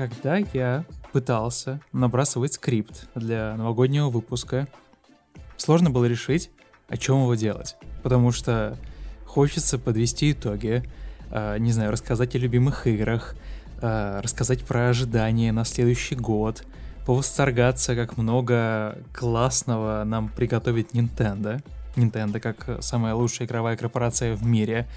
Когда я пытался набрасывать скрипт для новогоднего выпуска, сложно было решить, о чем его делать. Потому что хочется подвести итоги, э, не знаю, рассказать о любимых играх, э, рассказать про ожидания на следующий год, повосторгаться, как много классного нам приготовит Nintendo. Nintendo как самая лучшая игровая корпорация в мире.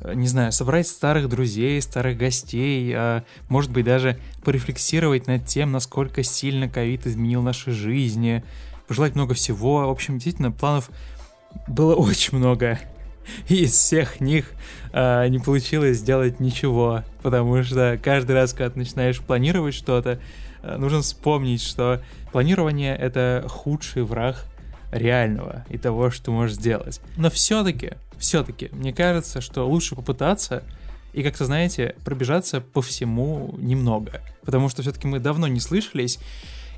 Э, не знаю, собрать старых друзей, старых гостей, а может быть даже порефлексировать над тем, насколько сильно ковид изменил наши жизни, пожелать много всего. В общем, действительно, планов было очень много. И из всех них а, не получилось сделать ничего, потому что каждый раз, когда начинаешь планировать что-то, а, нужно вспомнить, что планирование — это худший враг реального и того, что можешь сделать. Но все-таки, все-таки, мне кажется, что лучше попытаться и как-то, знаете, пробежаться по всему немного. Потому что все-таки мы давно не слышались,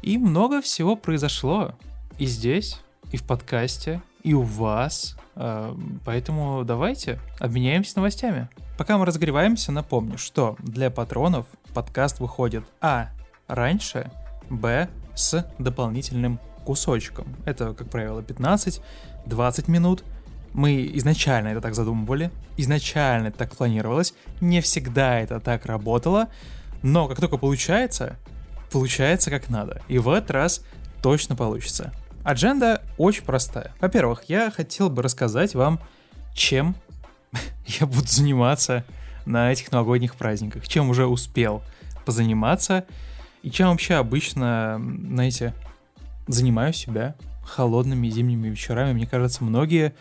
и много всего произошло. И здесь, и в подкасте, и у вас. А, поэтому давайте обменяемся новостями. Пока мы разогреваемся, напомню, что для патронов подкаст выходит А. Раньше, Б. С дополнительным кусочком. Это, как правило, 15-20 минут. Мы изначально это так задумывали, изначально это так планировалось, не всегда это так работало, но как только получается, получается как надо. И в этот раз точно получится. Адженда очень простая. Во-первых, я хотел бы рассказать вам, чем я буду заниматься на этих новогодних праздниках, чем уже успел позаниматься и чем вообще обычно, знаете, занимаю себя холодными зимними вечерами. Мне кажется, многие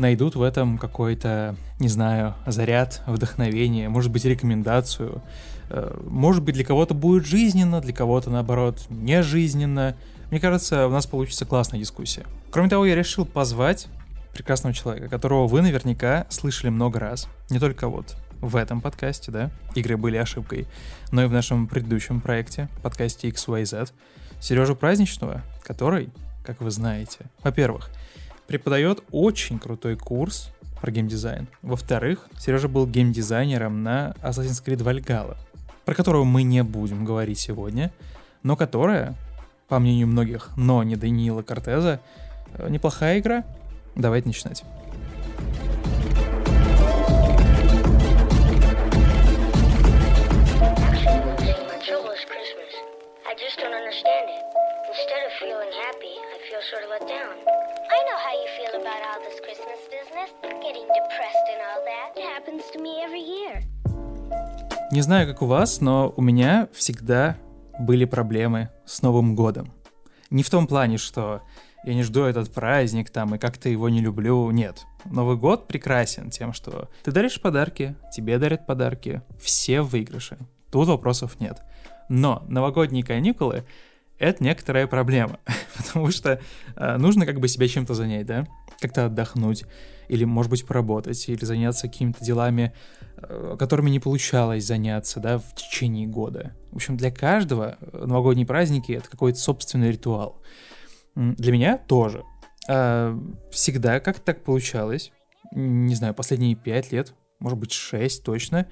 найдут в этом какой-то, не знаю, заряд, вдохновение, может быть, рекомендацию. Э, может быть, для кого-то будет жизненно, для кого-то, наоборот, не жизненно. Мне кажется, у нас получится классная дискуссия. Кроме того, я решил позвать прекрасного человека, которого вы наверняка слышали много раз. Не только вот в этом подкасте, да, игры были ошибкой, но и в нашем предыдущем проекте, подкасте XYZ, Сережу Праздничного, который, как вы знаете, во-первых, преподает очень крутой курс про геймдизайн. Во-вторых, Сережа был геймдизайнером на Assassin's Creed Valhalla, про которого мы не будем говорить сегодня, но которая по мнению многих, но не Даниила Кортеза, э, неплохая игра. Давайте начинать. Не знаю, как у вас, но у меня всегда были проблемы с Новым годом. Не в том плане, что я не жду этот праздник там и как-то его не люблю. Нет. Новый год прекрасен тем, что ты даришь подарки, тебе дарят подарки, все в выигрыше. Тут вопросов нет. Но новогодние каникулы — это некоторая проблема, потому что э, нужно как бы себя чем-то занять, да? Как-то отдохнуть, или, может быть, поработать, или заняться какими-то делами, э, которыми не получалось заняться, да, в течение года. В общем, для каждого новогодние праздники — это какой-то собственный ритуал. Для меня тоже. А, всегда как-то так получалось, не знаю, последние пять лет, может быть, шесть точно,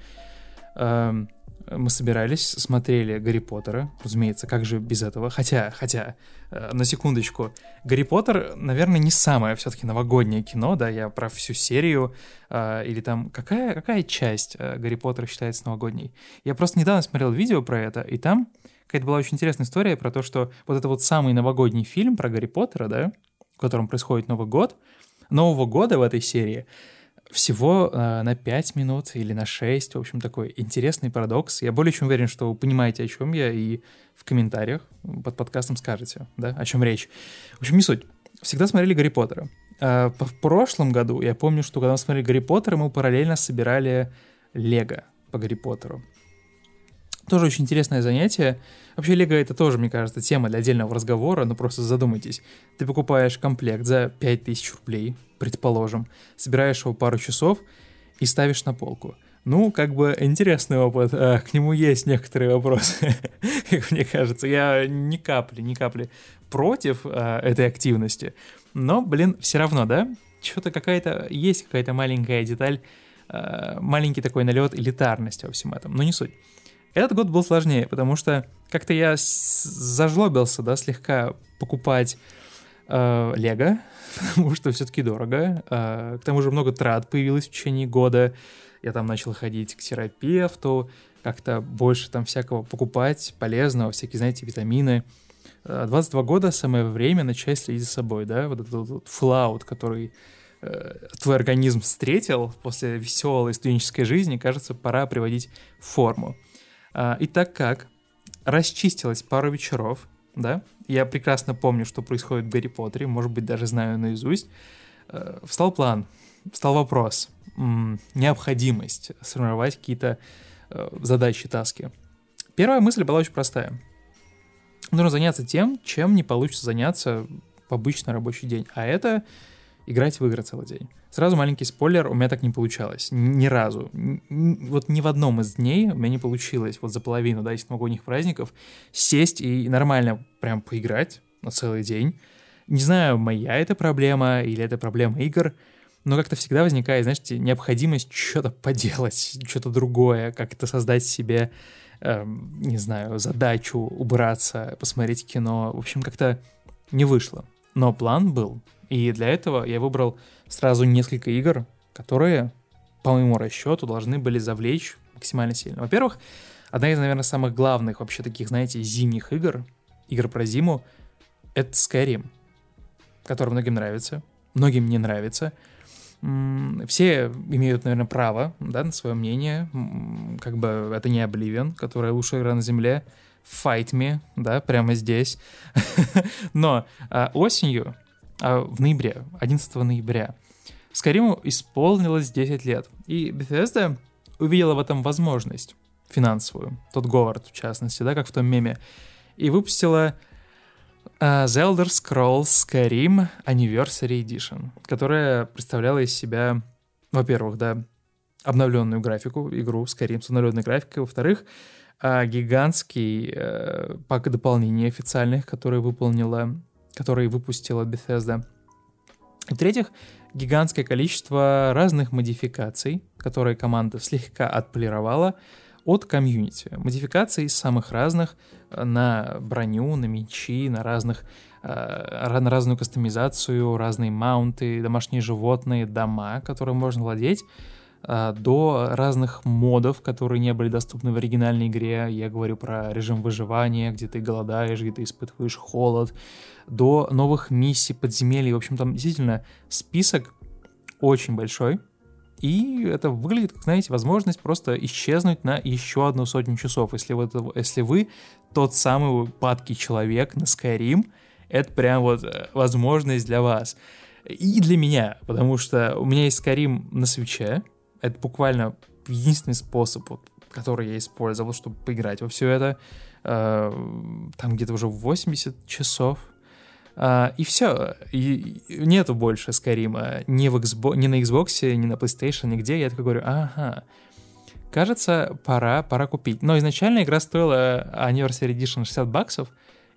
мы собирались, смотрели Гарри Поттера, разумеется, как же без этого. Хотя, хотя, э, на секундочку, Гарри Поттер, наверное, не самое все-таки новогоднее кино, да, я про всю серию, э, или там, какая, какая часть э, Гарри Поттера считается новогодней? Я просто недавно смотрел видео про это, и там какая-то была очень интересная история про то, что вот это вот самый новогодний фильм про Гарри Поттера, да, в котором происходит Новый год, Нового года в этой серии — всего э, на 5 минут или на 6. В общем, такой интересный парадокс. Я более чем уверен, что вы понимаете, о чем я, и в комментариях под подкастом скажете, да, о чем речь. В общем, не суть. Всегда смотрели Гарри Поттера. Э, в прошлом году я помню, что когда мы смотрели Гарри Поттера, мы параллельно собирали Лего по Гарри Поттеру. Тоже очень интересное занятие. Вообще, Лего это тоже, мне кажется, тема для отдельного разговора, но просто задумайтесь. Ты покупаешь комплект за 5000 рублей, предположим, собираешь его пару часов и ставишь на полку. Ну, как бы интересный опыт, а, к нему есть некоторые вопросы, как мне кажется. Я ни капли, ни капли против а, этой активности, но, блин, все равно, да? Что-то какая-то, есть какая-то маленькая деталь, а, маленький такой налет элитарности во всем этом, но не суть. Этот год был сложнее, потому что как-то я зажлобился, да, слегка покупать э, Лего, потому что все-таки дорого. Э, к тому же много трат появилось в течение года. Я там начал ходить к терапевту, как-то больше там всякого покупать полезного, всякие, знаете, витамины. 22 э, года самое время начать следить за собой, да, вот этот вот флаут, который твой организм встретил после веселой студенческой жизни, кажется, пора приводить форму. Э, и так как? Расчистилось пару вечеров, да, я прекрасно помню, что происходит в Гарри Поттере, может быть, даже знаю наизусть, э, встал план, встал вопрос, необходимость сформировать какие-то э, задачи, таски. Первая мысль была очень простая — нужно заняться тем, чем не получится заняться в обычный рабочий день. А это играть в игры целый день. Сразу маленький спойлер, у меня так не получалось. Ни разу. Вот ни в одном из дней у меня не получилось, вот за половину, да, этих новогодних праздников, сесть и нормально прям поиграть на целый день. Не знаю, моя это проблема или это проблема игр, но как-то всегда возникает, знаете, необходимость что-то поделать, что-то другое, как-то создать себе Эм, не знаю, задачу убраться, посмотреть кино. В общем, как-то не вышло. Но план был. И для этого я выбрал сразу несколько игр, которые, по моему расчету, должны были завлечь максимально сильно. Во-первых, одна из, наверное, самых главных вообще таких, знаете, зимних игр, игр про зиму, это Skyrim, который многим нравится, многим не нравится все имеют, наверное, право да, на свое мнение. Как бы это не Oblivion, которая лучшая игра на Земле. Fight me, да, прямо здесь. Но а, осенью, а, в ноябре, 11 ноября, Скориму исполнилось 10 лет. И Bethesda увидела в этом возможность финансовую, тот Говард в частности, да, как в том меме, и выпустила Uh, The Elder Scrolls Skyrim Anniversary Edition, которая представляла из себя, во-первых, да, обновленную графику, игру Skyrim с обновленной графикой, во-вторых, uh, гигантский uh, пак дополнений официальных, которые выполнила, которые выпустила Bethesda. И в-третьих, гигантское количество разных модификаций, которые команда слегка отполировала, от комьюнити. Модификации из самых разных э, на броню, на мечи, на разных э, на разную кастомизацию, разные маунты, домашние животные, дома, которые можно владеть, до разных модов, которые не были доступны в оригинальной игре. Я говорю про режим выживания, где ты голодаешь, где ты испытываешь холод, до новых миссий, подземелий. В общем, там действительно список очень большой. И это выглядит, как, знаете, возможность просто исчезнуть на еще одну сотню часов. Если вы, если вы тот самый падкий человек на Skyrim, это прям вот э, возможность для вас. И для меня, потому что у меня есть Skyrim на свече. Это буквально единственный способ, вот, который я использовал, чтобы поиграть во все это. Э, там где-то уже 80 часов а, и все. И нету больше Скайрима ни, в Xbox, ни на Xbox, ни на PlayStation, нигде. Я такой говорю, ага, кажется, пора, пора купить. Но изначально игра стоила Anniversary Edition 60 баксов,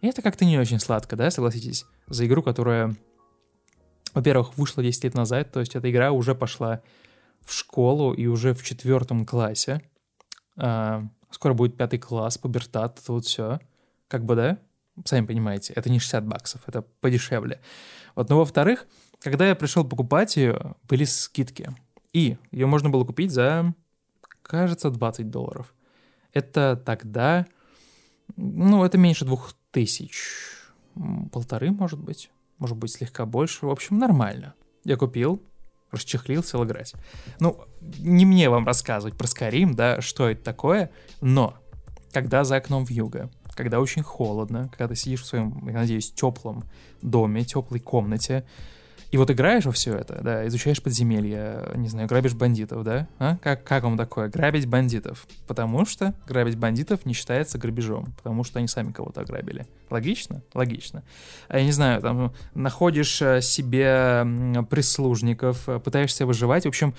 и это как-то не очень сладко, да, согласитесь? За игру, которая, во-первых, вышла 10 лет назад, то есть эта игра уже пошла в школу и уже в четвертом классе. А, скоро будет пятый класс, пубертат, это вот все. Как бы, да? Сами понимаете, это не 60 баксов, это подешевле. Вот, но во-вторых, когда я пришел покупать ее, были скидки. И ее можно было купить за, кажется, 20 долларов. Это тогда, ну, это меньше двух тысяч. Полторы, может быть. Может быть, слегка больше. В общем, нормально. Я купил, расчехлил, сел играть. Ну, не мне вам рассказывать про Skyrim, да, что это такое, но когда за окном в юга когда очень холодно, когда ты сидишь в своем, я надеюсь, теплом доме, теплой комнате, и вот играешь во все это, да, изучаешь подземелья, не знаю, грабишь бандитов, да? А? Как, как вам такое? Грабить бандитов. Потому что грабить бандитов не считается грабежом, потому что они сами кого-то ограбили. Логично? Логично. А я не знаю, там, находишь э, себе прислужников, э, пытаешься выживать. В общем,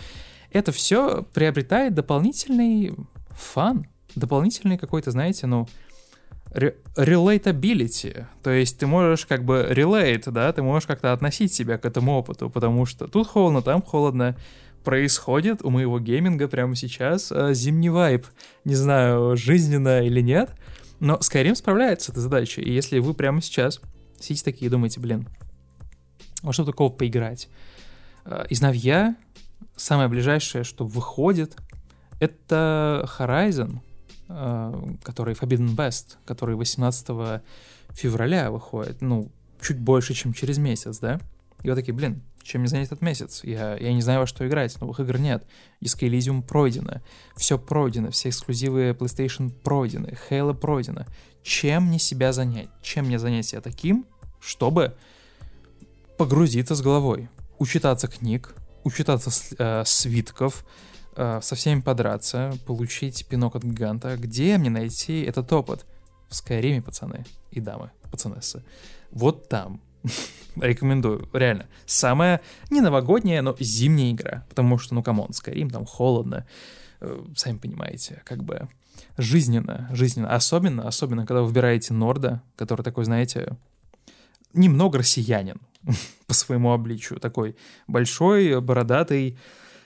это все приобретает дополнительный фан, дополнительный какой-то, знаете, ну, relatability, то есть ты можешь как бы relate, да, ты можешь как-то относить себя к этому опыту, потому что тут холодно, там холодно, происходит у моего гейминга прямо сейчас э, зимний вайп. Не знаю, жизненно или нет, но Skyrim справляется с этой задачей. И если вы прямо сейчас сидите такие и думаете, блин, вот что такого поиграть? Э, из новья самое ближайшее, что выходит, это Horizon, который Forbidden West, который 18 февраля выходит, ну, чуть больше, чем через месяц, да? И вот такие, блин, чем мне занять этот месяц? Я, я не знаю, во что играть, новых игр нет. Disco Elysium пройдено, все пройдено, все эксклюзивы PlayStation пройдены, Halo пройдено. Чем мне себя занять? Чем мне занять себя таким, чтобы погрузиться с головой, учитаться книг, учитаться э, свитков, э, со всеми подраться, получить пинок от гиганта. Где мне найти этот опыт? В Скайриме, пацаны и дамы, пацанессы. Вот там. Рекомендую, реально. Самая не новогодняя, но зимняя игра. Потому что, ну, come on, Skyrim, там холодно. Э, сами понимаете, как бы жизненно, жизненно. Особенно, особенно, когда вы выбираете Норда, который такой, знаете, немного россиянин по своему обличию. Такой большой, бородатый,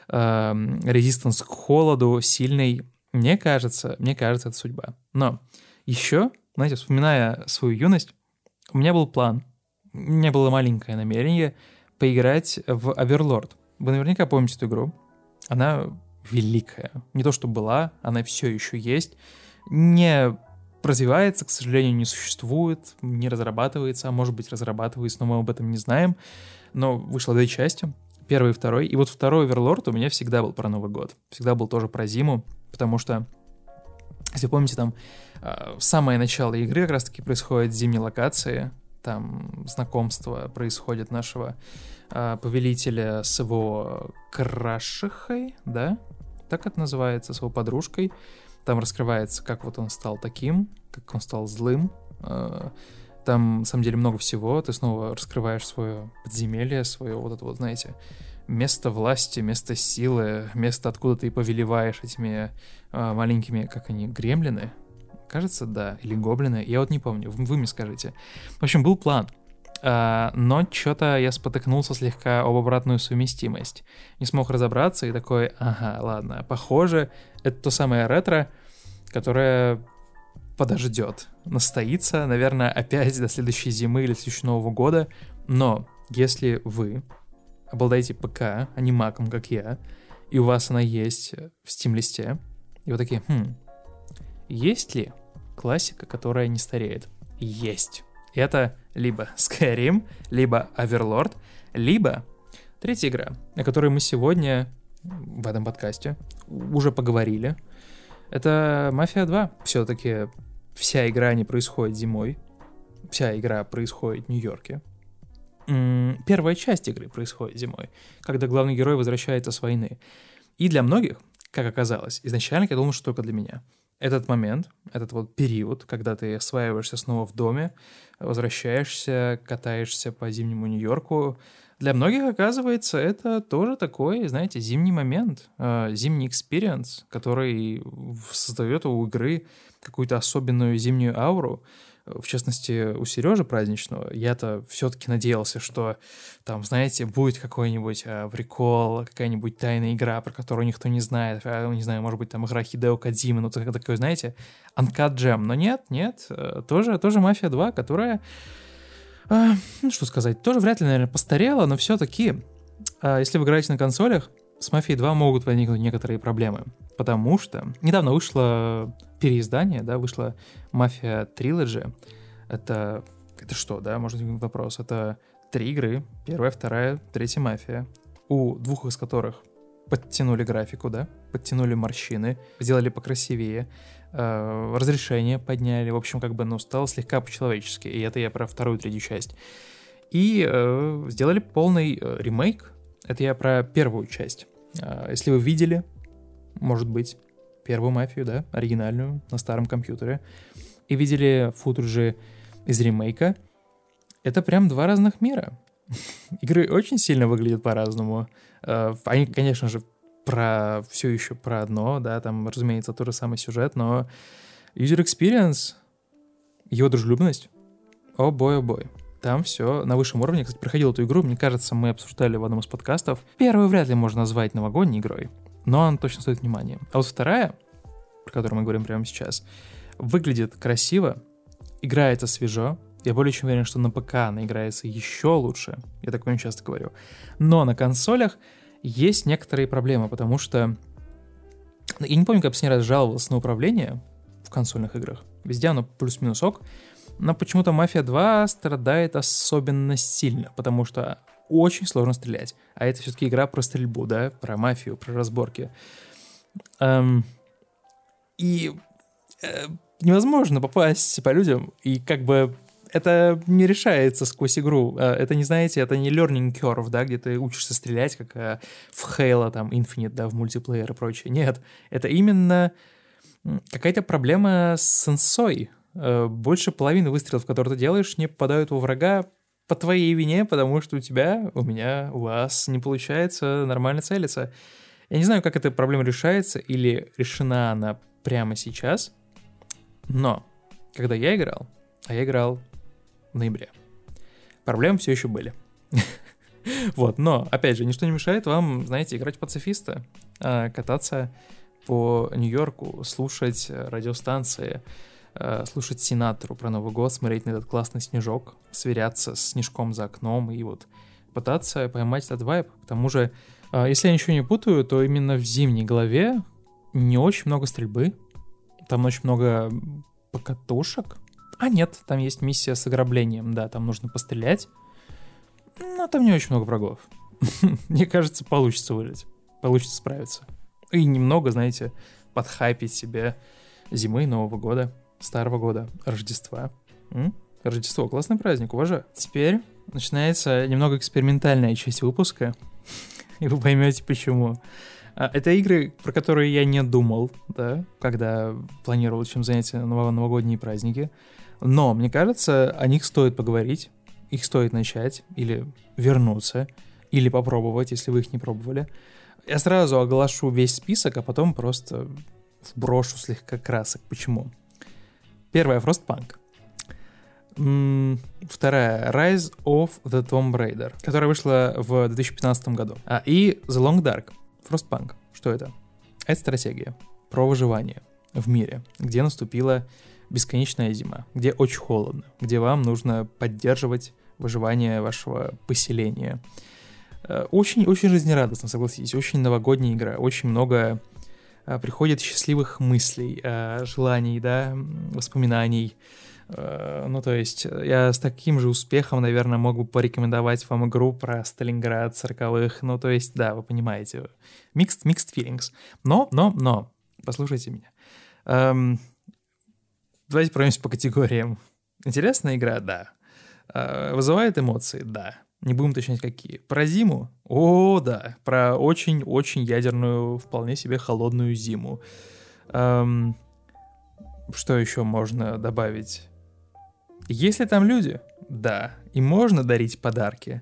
э, резистанс к холоду, сильный. Мне кажется, мне кажется, это судьба. Но еще, знаете, вспоминая свою юность, у меня был план, у меня было маленькое намерение поиграть в Overlord. Вы наверняка помните эту игру. Она великая. Не то, что была, она все еще есть. Не развивается, к сожалению, не существует, не разрабатывается, а может быть разрабатывается, но мы об этом не знаем. Но вышло две части, первый и второй. И вот второй Overlord у меня всегда был про Новый год. Всегда был тоже про зиму, потому что, если помните, там э, самое начало игры как раз-таки происходит зимней локации, там знакомство происходит нашего э, повелителя с его крашихой, да? Так это называется, с его подружкой. Там раскрывается, как вот он стал таким, как он стал злым. Э, там, на самом деле, много всего. Ты снова раскрываешь свое подземелье, свое вот это вот, знаете, место власти, место силы, место, откуда ты повелеваешь этими э, маленькими, как они, гремлины. Кажется, да, или гоблины, я вот не помню, вы, вы мне скажите. В общем, был план. Uh, но что-то я спотыкнулся слегка об обратную совместимость. Не смог разобраться и такой, ага, ладно, похоже, это то самое ретро, которое подождет, настоится, наверное, опять до следующей зимы или следующего Нового года. Но если вы обладаете ПК, а не маком, как я, и у вас она есть в Steam-листе, и вы такие, хм, есть ли классика, которая не стареет? Есть. Это либо Skyrim, либо Overlord, либо третья игра, о которой мы сегодня в этом подкасте уже поговорили. Это Мафия 2. Все-таки вся игра не происходит зимой. Вся игра происходит в Нью-Йорке. Первая часть игры происходит зимой, когда главный герой возвращается с войны. И для многих, как оказалось, изначально я думал, что только для меня. Этот момент, этот вот период, когда ты осваиваешься снова в доме, возвращаешься, катаешься по зимнему Нью-Йорку, для многих, оказывается, это тоже такой, знаете, зимний момент, э, зимний experience, который создает у игры какую-то особенную зимнюю ауру. В частности, у Сережи праздничного я-то все-таки надеялся, что там, знаете, будет какой-нибудь э, прикол, какая-нибудь тайная игра, про которую никто не знает, а, не знаю, может быть, там игра Хидео Кадзимы, ну, такой, знаете, Uncut Gem. Но нет, нет, э, тоже, тоже Мафия 2, которая а, ну, что сказать, тоже вряд ли, наверное, постарела, но все-таки, а, если вы играете на консолях, с Мафией 2 могут возникнуть некоторые проблемы. Потому что недавно вышло переиздание, да, вышла Мафия Trilogy. Это, это что, да, может быть вопрос. Это три игры, первая, вторая, третья Мафия, у двух из которых подтянули графику, да, подтянули морщины, сделали покрасивее, э, разрешение подняли, в общем, как бы, ну, стало слегка по-человечески, и это я про вторую, третью часть. И э, сделали полный э, ремейк, это я про первую часть. Э, если вы видели, может быть, первую мафию, да, оригинальную, на старом компьютере, и видели футажи из ремейка, это прям два разных мира. Игры очень сильно выглядят по-разному. Э, они, конечно же, про все еще про одно, да, там, разумеется, тот же самый сюжет, но user experience, его дружелюбность, о бой, о бой. Там все на высшем уровне. Кстати, проходил эту игру, мне кажется, мы обсуждали в одном из подкастов. Первую вряд ли можно назвать новогодней игрой, но она точно стоит внимания. А вот вторая, про которую мы говорим прямо сейчас, выглядит красиво, играется свежо, я более чем уверен, что на ПК она играется еще лучше. Я такое не часто говорю. Но на консолях есть некоторые проблемы, потому что... Я не помню, как последний раз жаловался на управление в консольных играх. Везде оно плюс-минус ок. Но почему-то Мафия 2 страдает особенно сильно, потому что очень сложно стрелять. А это все-таки игра про стрельбу, да, про мафию, про разборки. Эм, и э, невозможно попасть по людям, и как бы это не решается сквозь игру. Э, это не, знаете, это не learning curve, да, где ты учишься стрелять, как э, в Halo, там, Infinite, да, в мультиплеер и прочее. Нет, это именно какая-то проблема с сенсой. Э, больше половины выстрелов, которые ты делаешь, не попадают у врага по твоей вине, потому что у тебя, у меня, у вас не получается нормально целиться. Я не знаю, как эта проблема решается или решена она прямо сейчас, но когда я играл, а я играл в ноябре. Проблемы все еще были. Вот, но, опять же, ничто не мешает вам, знаете, играть пацифиста, а, кататься по Нью-Йорку, слушать радиостанции, а, слушать Синатру про Новый год, смотреть на этот классный снежок, сверяться с снежком за окном и вот пытаться поймать этот вайб. К тому же, а, если я ничего не путаю, то именно в зимней главе не очень много стрельбы, там очень много покатушек, а нет, там есть миссия с ограблением, да, там нужно пострелять. Но там не очень много врагов. Мне кажется, получится выжить. Получится справиться. И немного, знаете, подхайпить себе зимы, Нового года, Старого года, Рождества. М? Рождество, классный праздник, уважаю. Теперь начинается немного экспериментальная часть выпуска, и вы поймете почему. А, это игры, про которые я не думал, да, когда планировал чем заняться на новогодние праздники. Но, мне кажется, о них стоит поговорить, их стоит начать, или вернуться, или попробовать, если вы их не пробовали. Я сразу оглашу весь список, а потом просто вброшу слегка красок. Почему? Первая — Frostpunk. Вторая — Rise of the Tomb Raider, которая вышла в 2015 году. А, и The Long Dark. Frostpunk. Что это? Это стратегия про выживание в мире, где наступила бесконечная зима, где очень холодно, где вам нужно поддерживать выживание вашего поселения. Очень-очень э, жизнерадостно, согласитесь, очень новогодняя игра, очень много приходит счастливых мыслей, э, желаний, да, воспоминаний. Ну, то есть, я с таким же успехом, наверное, мог бы порекомендовать вам игру про Сталинград 40-х. Ну, то есть, да, вы понимаете. Mixed, mixed feelings. Но, но, но, послушайте меня. Эм, Давайте пройдемся по категориям. Интересная игра? Да. А, вызывает эмоции? Да. Не будем уточнять, какие. Про зиму? О, да. Про очень-очень ядерную, вполне себе холодную зиму. Эм, что еще можно добавить? Есть ли там люди? Да. И можно дарить подарки?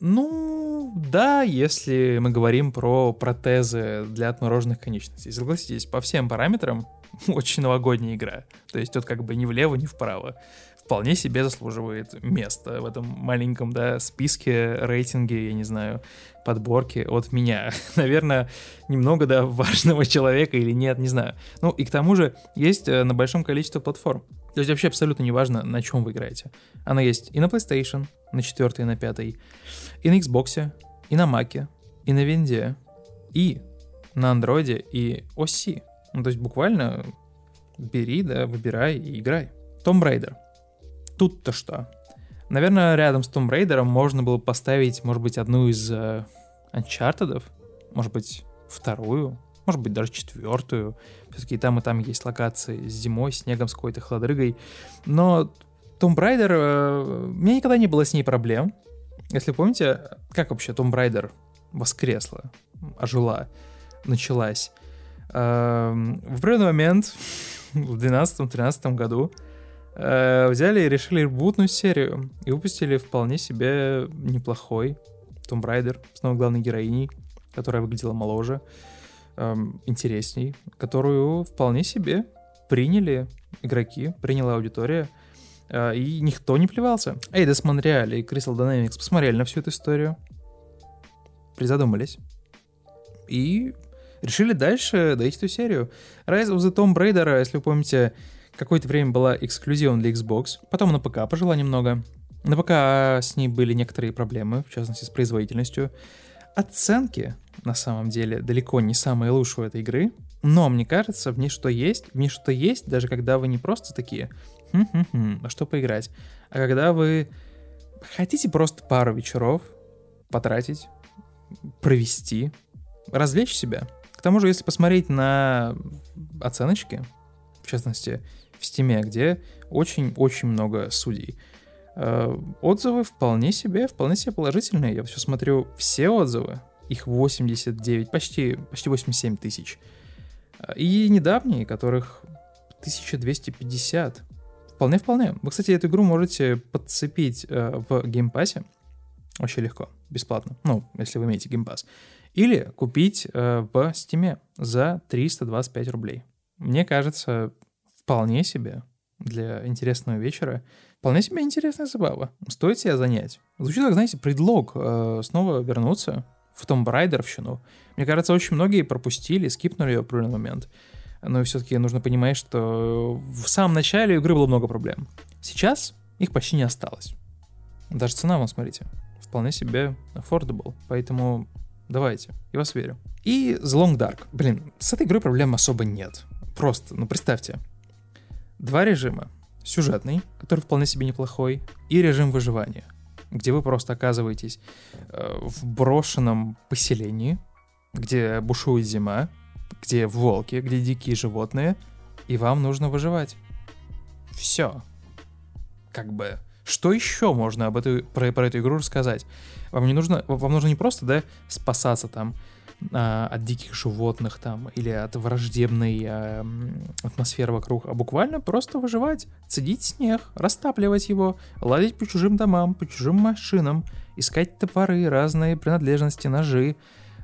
Ну, да, если мы говорим про протезы для отмороженных конечностей. Согласитесь, по всем параметрам очень новогодняя игра. То есть тут как бы ни влево, ни вправо. Вполне себе заслуживает места в этом маленьком, да, списке, рейтинге, я не знаю, подборки от меня. Наверное, немного, да, важного человека или нет, не знаю. Ну, и к тому же есть э, на большом количестве платформ. То есть вообще абсолютно не важно, на чем вы играете. Она есть и на PlayStation, на 4 и на 5, и на Xbox, и на Mac, и на Винде, и на Android, и OS. Ну, то есть буквально бери, да, выбирай и играй. Tomb Raider. Тут-то что? Наверное, рядом с Tomb Raider можно было поставить, может быть, одну из э, Uncharted, может быть, вторую, может быть, даже четвертую. Все-таки там и там есть локации с зимой, снегом, с какой-то хладрыгой. Но Tomb Raider, э, у меня никогда не было с ней проблем. Если помните, как вообще Tomb Raider воскресла, ожила, началась. Эм, в определенный момент, в 2012-2013 году, э, взяли и решили ребутнуть серию и выпустили вполне себе неплохой Tomb Raider с новой главной героиней, которая выглядела моложе, эм, интересней, которую вполне себе приняли игроки, приняла аудитория. э, и никто не плевался. Eidos Montreal и Crystal Dynamics посмотрели на всю эту историю, призадумались и решили дальше дойти эту серию. Rise of the Tomb Raider, если вы помните, какое-то время была эксклюзивом для Xbox, потом на ПК пожила немного. На ПК с ней были некоторые проблемы, в частности с производительностью. Оценки, на самом деле, далеко не самые лучшие у этой игры, но мне кажется, в ней что есть, в ней что есть, даже когда вы не просто такие, хм-хм-хм, а что поиграть, а когда вы хотите просто пару вечеров потратить, провести, развлечь себя. К тому же, если посмотреть на оценочки, в частности, в Стиме, где очень-очень много судей, э, отзывы вполне себе, вполне себе положительные. Я все смотрю, все отзывы, их 89, почти, почти 87 тысяч. И недавние, которых 1250. Вполне-вполне. Вы, кстати, эту игру можете подцепить э, в Game Pass'е. Вообще легко, бесплатно. Ну, если вы имеете Game Pass. Или купить э, в Steam'е за 325 рублей. Мне кажется, вполне себе для интересного вечера. Вполне себе интересная забава. Стоит себя занять. Звучит как, знаете, предлог э, снова вернуться в том Брайдеровщину. Мне кажется, очень многие пропустили, скипнули ее в определенный момент. Но все-таки нужно понимать, что в самом начале игры было много проблем. Сейчас их почти не осталось. Даже цена, вон, смотрите, вполне себе affordable. Поэтому давайте, я вас верю. И The Long Dark. Блин, с этой игрой проблем особо нет. Просто, ну представьте, два режима. Сюжетный, который вполне себе неплохой, и режим выживания — где вы просто оказываетесь э, в брошенном поселении, где бушует зима, где волки, где дикие животные, и вам нужно выживать. Все. Как бы, что еще можно об этой, про, про эту игру рассказать? Вам не нужно, вам нужно не просто, да, спасаться там, а, от диких животных там или от враждебной а, атмосферы вокруг, а буквально просто выживать, цедить снег, растапливать его, ладить по чужим домам, по чужим машинам, искать топоры, разные принадлежности, ножи,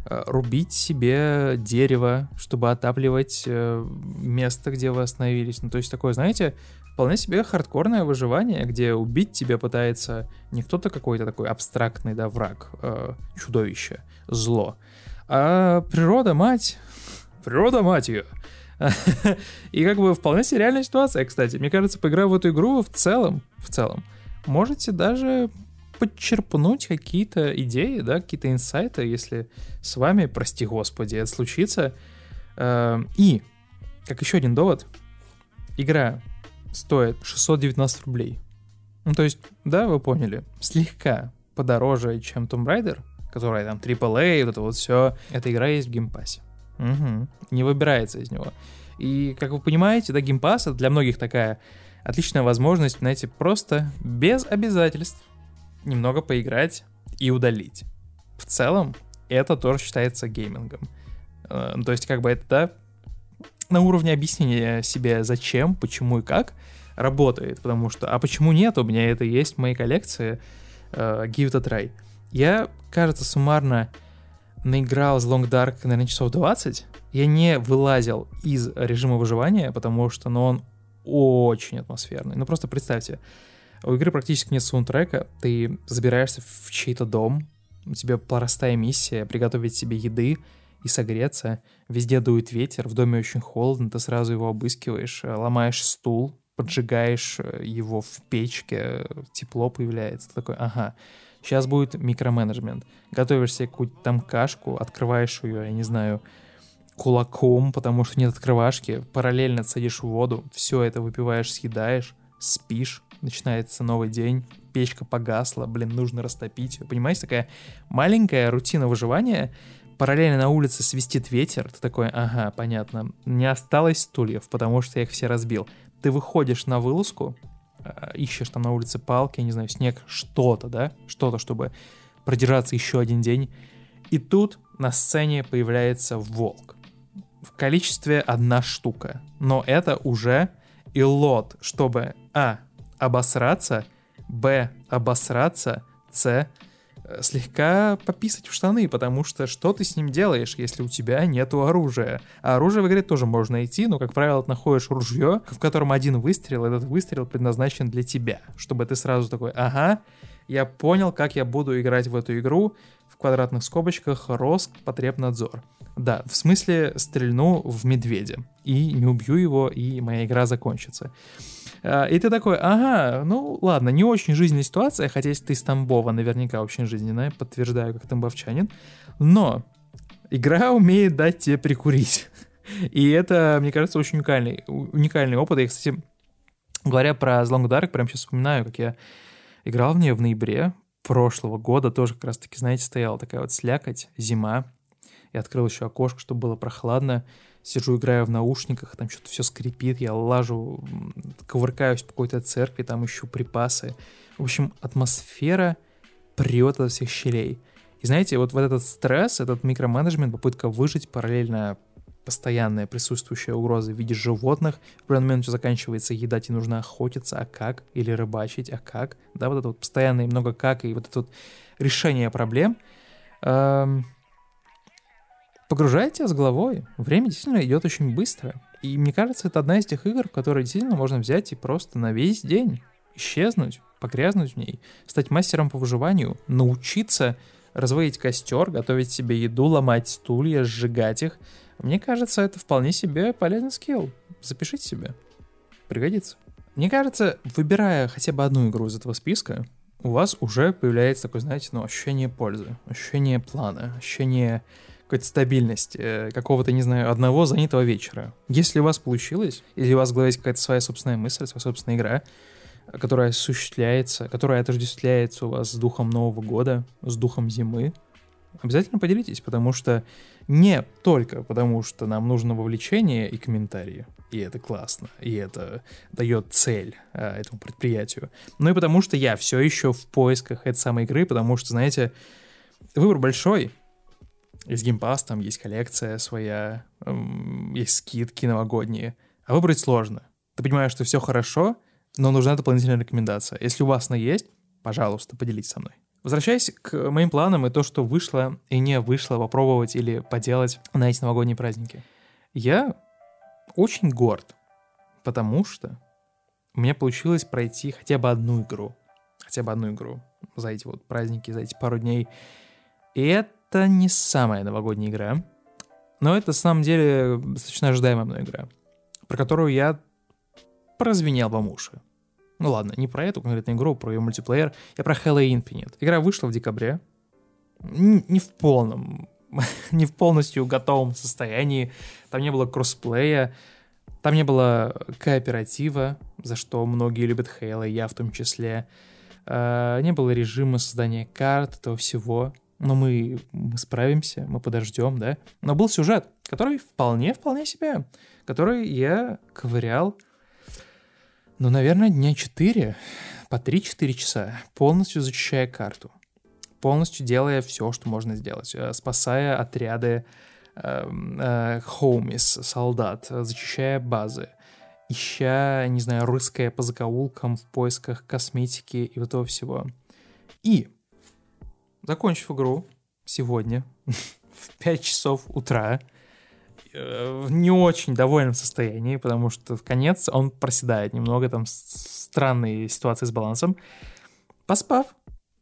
а, рубить себе дерево, чтобы отапливать а, место, где вы остановились. Ну, то есть такое, знаете, вполне себе хардкорное выживание, где убить тебя пытается не кто-то какой-то такой абстрактный, да, враг, э, чудовище, зло, а природа, мать, природа, мать ее. И как бы вполне себе реальная ситуация, кстати. Мне кажется, поиграв в эту игру, в целом, в целом, можете даже подчерпнуть какие-то идеи, да, какие-то инсайты, если с вами, прости господи, это случится. Эм, и, как еще один довод, игра стоит 619 рублей. Ну, то есть, да, вы поняли, слегка подороже, чем Tomb Raider, которая там AAA, вот это вот все, эта игра есть в Game Pass'е. Угу. Не выбирается из него. И, как вы понимаете, да, Game Pass это для многих такая отличная возможность, знаете, просто без обязательств немного поиграть и удалить. В целом, это тоже считается геймингом. Э, то есть, как бы это, да, на уровне объяснения себе зачем, почему и как работает, потому что, а почему нет, у меня это есть в моей коллекции, uh, give it a try. Я, кажется, суммарно наиграл с Long Dark, наверное, часов 20. Я не вылазил из режима выживания, потому что ну, он очень атмосферный. Ну просто представьте, у игры практически нет саундтрека, ты забираешься в чей-то дом, у тебя простая миссия приготовить себе еды и согреться, везде дует ветер, в доме очень холодно, ты сразу его обыскиваешь, ломаешь стул, поджигаешь его в печке, тепло появляется, ты такой, ага, Сейчас будет микроменеджмент. Готовишь себе какую-то там кашку, открываешь ее, я не знаю, кулаком, потому что нет открывашки, параллельно садишь в воду, все это выпиваешь, съедаешь, спишь, начинается новый день, печка погасла, блин, нужно растопить ее. Понимаете, такая маленькая рутина выживания, параллельно на улице свистит ветер, ты такой, ага, понятно, не осталось стульев, потому что я их все разбил. Ты выходишь на вылазку, ищешь там на улице палки, я не знаю, снег, что-то, да, что-то, чтобы продержаться еще один день. И тут на сцене появляется волк. В количестве одна штука. Но это уже и лот, чтобы а. обосраться, б. обосраться, с. Э, слегка пописать в штаны, потому что что ты с ним делаешь, если у тебя нету оружия? А оружие в игре тоже можно найти, но, как правило, ты находишь ружье, в котором один выстрел, этот выстрел предназначен для тебя, чтобы ты сразу такой, ага, я понял, как я буду играть в эту игру, в квадратных скобочках Роспотребнадзор. Да, в смысле стрельну в медведя и не убью его, и моя игра закончится. А, и ты такой, ага, ну ладно, не очень жизненная ситуация, хотя если ты из Тамбова, наверняка очень жизненная, подтверждаю, как тамбовчанин, но игра умеет дать тебе прикурить. И это, мне кажется, очень уникальный, уникальный опыт. Я, кстати, говоря про The Long Dark, прям сейчас вспоминаю, как я играл в нее в ноябре прошлого года, тоже как раз-таки, знаете, стояла такая вот слякоть, зима, я открыл еще окошко, чтобы было прохладно. Сижу, играю в наушниках, там что-то все скрипит, я лажу, кувыркаюсь по какой-то церкви, там ищу припасы. В общем, атмосфера прет от всех щелей. И знаете, вот, вот этот стресс, этот микроменеджмент, попытка выжить параллельно постоянная присутствующая угроза в виде животных. В определенный момент все заканчивается, еда тебе нужно охотиться, а как? Или рыбачить, а как? Да, вот это вот постоянное много как, и вот это вот решение проблем. Эм, погружаете с головой. Время действительно идет очень быстро. И мне кажется, это одна из тех игр, в которые действительно можно взять и просто на весь день исчезнуть, погрязнуть в ней, стать мастером по выживанию, научиться разводить костер, готовить себе еду, ломать стулья, сжигать их. Мне кажется, это вполне себе полезный скилл. Запишите себе. Пригодится. Мне кажется, выбирая хотя бы одну игру из этого списка, у вас уже появляется такое, знаете, ну, ощущение пользы, ощущение плана, ощущение какой-то стабильности, э, какого-то, не знаю, одного занятого вечера. Если у вас получилось, или у вас в голове есть какая-то своя собственная мысль, своя собственная игра, которая осуществляется, которая отождествляется у вас с духом Нового года, с духом зимы, обязательно поделитесь, потому что не только потому, что нам нужно вовлечение и комментарии, и это классно, и это дает цель а, этому предприятию, но и потому что я все еще в поисках этой самой игры, потому что, знаете, выбор большой, есть геймпас, там есть коллекция своя, есть скидки новогодние. А выбрать сложно. Ты понимаешь, что все хорошо, но нужна дополнительная рекомендация. Если у вас она есть, пожалуйста, поделитесь со мной. Возвращаясь к моим планам и то, что вышло и не вышло попробовать или поделать на эти новогодние праздники. Я очень горд, потому что у меня получилось пройти хотя бы одну игру. Хотя бы одну игру за эти вот праздники, за эти пару дней. И это это не самая новогодняя игра, но это, на самом деле, достаточно ожидаемая мной игра, про которую я прозвенел вам уши. Ну ладно, не про эту конкретную игру, про ее мультиплеер, я про Halo Infinite. Игра вышла в декабре, не в полном, не в полностью готовом состоянии, там не было кроссплея, там не было кооператива, за что многие любят Halo, я в том числе. Uh, не было режима создания карт, этого всего но мы, мы справимся, мы подождем, да. Но был сюжет, который вполне-вполне себе, который я ковырял, ну, наверное, дня 4, по 3-4 часа, полностью зачищая карту, полностью делая все, что можно сделать, э, спасая отряды эм, э, хоумис, солдат, зачищая базы, ища, не знаю, рыская по закоулкам в поисках косметики и вот этого всего. И закончив игру сегодня в 5 часов утра, э, в не очень довольном состоянии, потому что в конец он проседает немного, там странные ситуации с балансом. Поспав,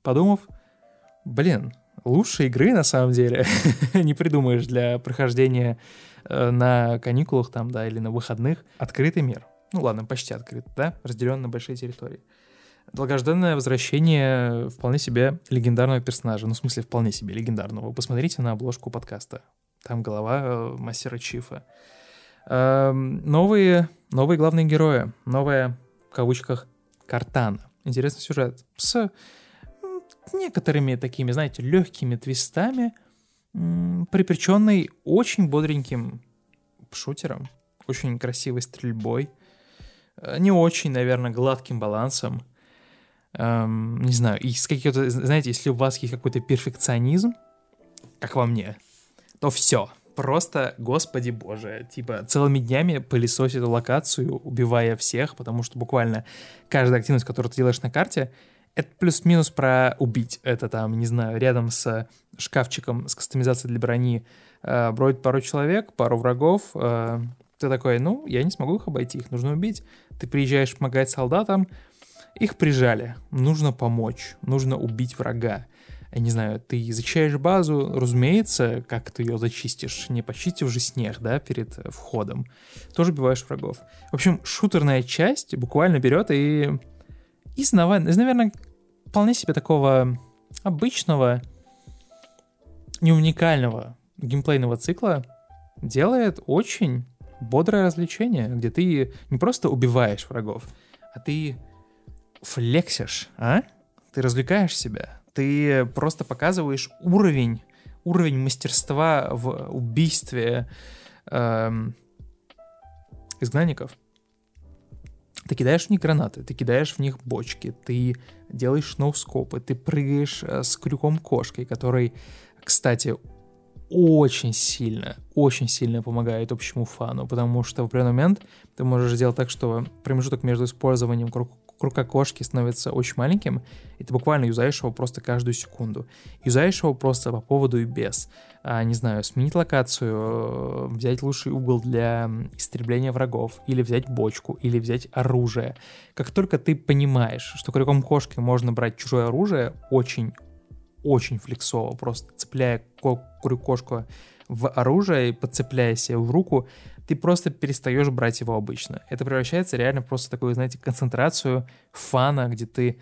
подумав, блин, лучшей игры на самом деле не придумаешь для прохождения э, на каникулах там, да, или на выходных. Открытый мир. Ну ладно, почти открытый, да, разделен на большие территории долгожданное возвращение вполне себе легендарного персонажа. Ну, в смысле, вполне себе легендарного. Посмотрите на обложку подкаста. Там голова э, мастера Чифа. Э, новые, новые главные герои. Новая, в кавычках, Картана. Интересный сюжет. С некоторыми такими, знаете, легкими твистами, припреченный очень бодреньким шутером, очень красивой стрельбой, э, не очень, наверное, гладким балансом, эм, не знаю, из каких-то, знаете, если у вас есть какой-то перфекционизм, как во мне, то все, просто, господи боже, типа целыми днями пылесосить эту локацию, убивая всех, потому что буквально каждая активность, которую ты делаешь на карте, Это плюс-минус про убить. Это там, не знаю, рядом с шкафчиком с кастомизацией для брони э, бродит пару человек, пару врагов. Э, ты такой, ну, я не смогу их обойти, их нужно убить. Ты приезжаешь помогать солдатам, их прижали, нужно помочь, нужно убить врага. Я не знаю, ты зачищаешь базу, разумеется, как ты ее зачистишь, не почистив же снег, да, перед входом. Тоже убиваешь врагов. В общем, шутерная часть буквально берет и из, наверное, вполне себе такого обычного, не уникального геймплейного цикла делает очень бодрое развлечение, где ты не просто убиваешь врагов, а ты флексишь, а? Ты развлекаешь себя. Ты просто показываешь уровень, уровень мастерства в убийстве эм, изгнанников. Ты кидаешь в них гранаты, ты кидаешь в них бочки, ты делаешь ноускопы, ты прыгаешь э, с крюком кошкой, который, кстати, очень сильно, очень сильно помогает общему фану, потому что в определенный момент ты можешь сделать так, что промежуток между использованием круг окошки становится очень маленьким, и ты буквально юзаешь его просто каждую секунду. Юзаешь его просто по поводу и без. А, не знаю, сменить локацию, э, взять лучший угол для истребления врагов, или взять бочку, или взять оружие. Как только ты понимаешь, что крюком кошки можно брать чужое оружие, очень очень флексово, просто цепляя крюк-кошку в оружие и подцепляя себе в руку, ты просто перестаешь брать его обычно. Это превращается реально просто в такую, знаете, концентрацию фана, где ты...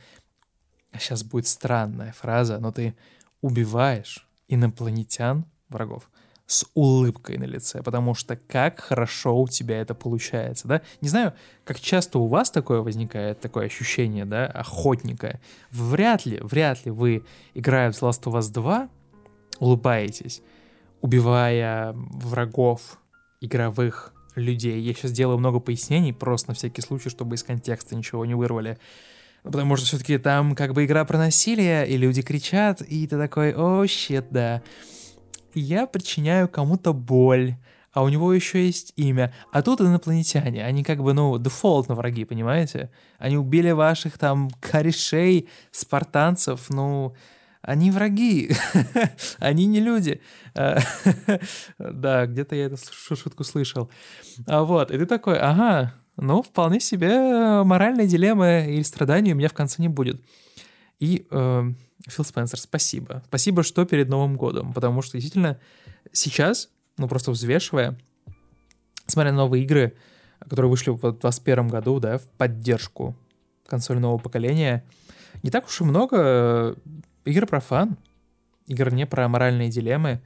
Сейчас будет странная фраза, но ты убиваешь инопланетян, врагов, с улыбкой на лице, потому что как хорошо у тебя это получается, да? Не знаю, как часто у вас такое возникает, такое ощущение, да, охотника. Вряд ли, вряд ли вы, играя в Last of Us 2, улыбаетесь, убивая врагов, игровых людей. Я сейчас делаю много пояснений, просто на всякий случай, чтобы из контекста ничего не вырвали. Ну, потому что все-таки там как бы игра про насилие, и люди кричат, и ты такой, о, щит, да. Я причиняю кому-то боль, а у него еще есть имя. А тут инопланетяне, они как бы, ну, дефолтно враги, понимаете? Они убили ваших там корешей, спартанцев, ну, они враги, они не люди. Да, где-то я эту шутку слышал. А вот, и ты такой, ага, ну, вполне себе моральной дилеммы или страдания у меня в конце не будет. И э, Фил Спенсер, спасибо. Спасибо, что перед Новым годом, потому что действительно сейчас, ну, просто взвешивая, смотря на новые игры, которые вышли в 2021 году, да, в поддержку консоли нового поколения, не так уж и много игры про фан, игры не про моральные дилеммы,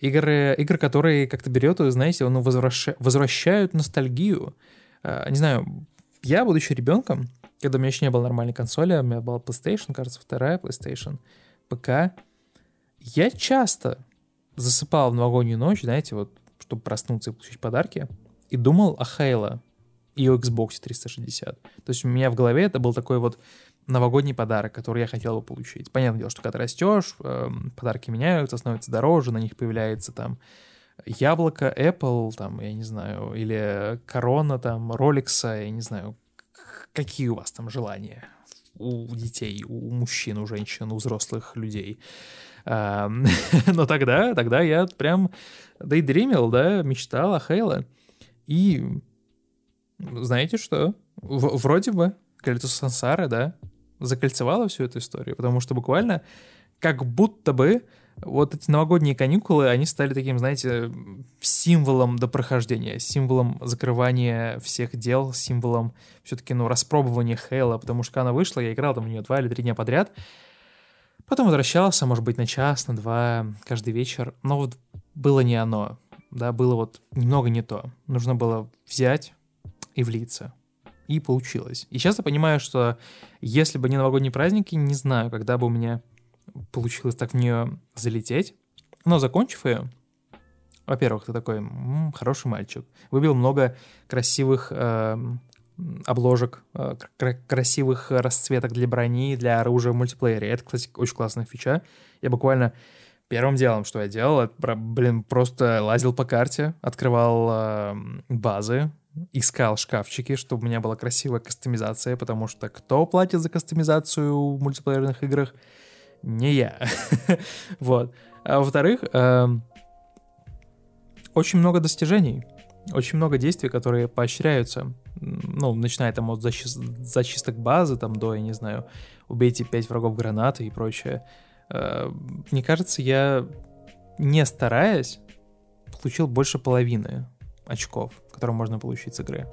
игры, игры которые как-то берет, знаете, ну, возвращ... возвращают ностальгию. А, не знаю, я, будучи ребенком, когда у меня еще не было нормальной консоли, у меня была PlayStation, кажется, вторая PlayStation, ПК, я часто засыпал в новогоднюю ночь, знаете, вот, чтобы проснуться и получить подарки, и думал о Halo и о Xbox 360. То есть у меня в голове это был такой вот новогодний подарок, который я хотел бы получить. Понятное дело, что когда ты растешь, э, подарки меняются, становятся дороже, на них появляется там яблоко, Apple, там, я не знаю, или корона, там, Rolex, я не знаю, какие у вас там желания у детей, у мужчин, у женщин, у взрослых людей. Но тогда, тогда я прям дейдримил, да, мечтал о Хейла. И знаете что? В вроде бы кольцо сансары, да, закольцевало всю эту историю, потому что буквально как будто бы вот эти новогодние каникулы, они стали таким, знаете, символом до прохождения, символом закрывания всех дел, символом все-таки, ну, распробования Хейла, потому что она вышла, я играл там у нее два или три дня подряд, потом возвращался, может быть, на час, на два, каждый вечер, но вот было не оно, да, было вот немного не то. Нужно было взять и влиться и получилось. И сейчас я понимаю, что если бы не новогодние праздники, не знаю, когда бы у меня получилось так в нее залететь. Но закончив ее, во-первых, ты такой м-м, хороший мальчик. Выбил много красивых э, обложек, э, красивых расцветок для брони, для оружия в мультиплеере. Это, кстати, очень классная фича. Я буквально первым делом, что я делал, это, блин, просто лазил по карте, открывал э, базы, искал шкафчики, чтобы у меня была красивая кастомизация, потому что кто платит за кастомизацию в мультиплеерных играх? Не я. вот. А во-вторых, эм, очень много достижений, очень много действий, которые поощряются. Ну, начиная там от защи- зачисток базы, там, до, я не знаю, убейте пять врагов гранаты и прочее. Э, мне кажется, я, не стараясь, получил больше половины очков, которые можно получить с игры.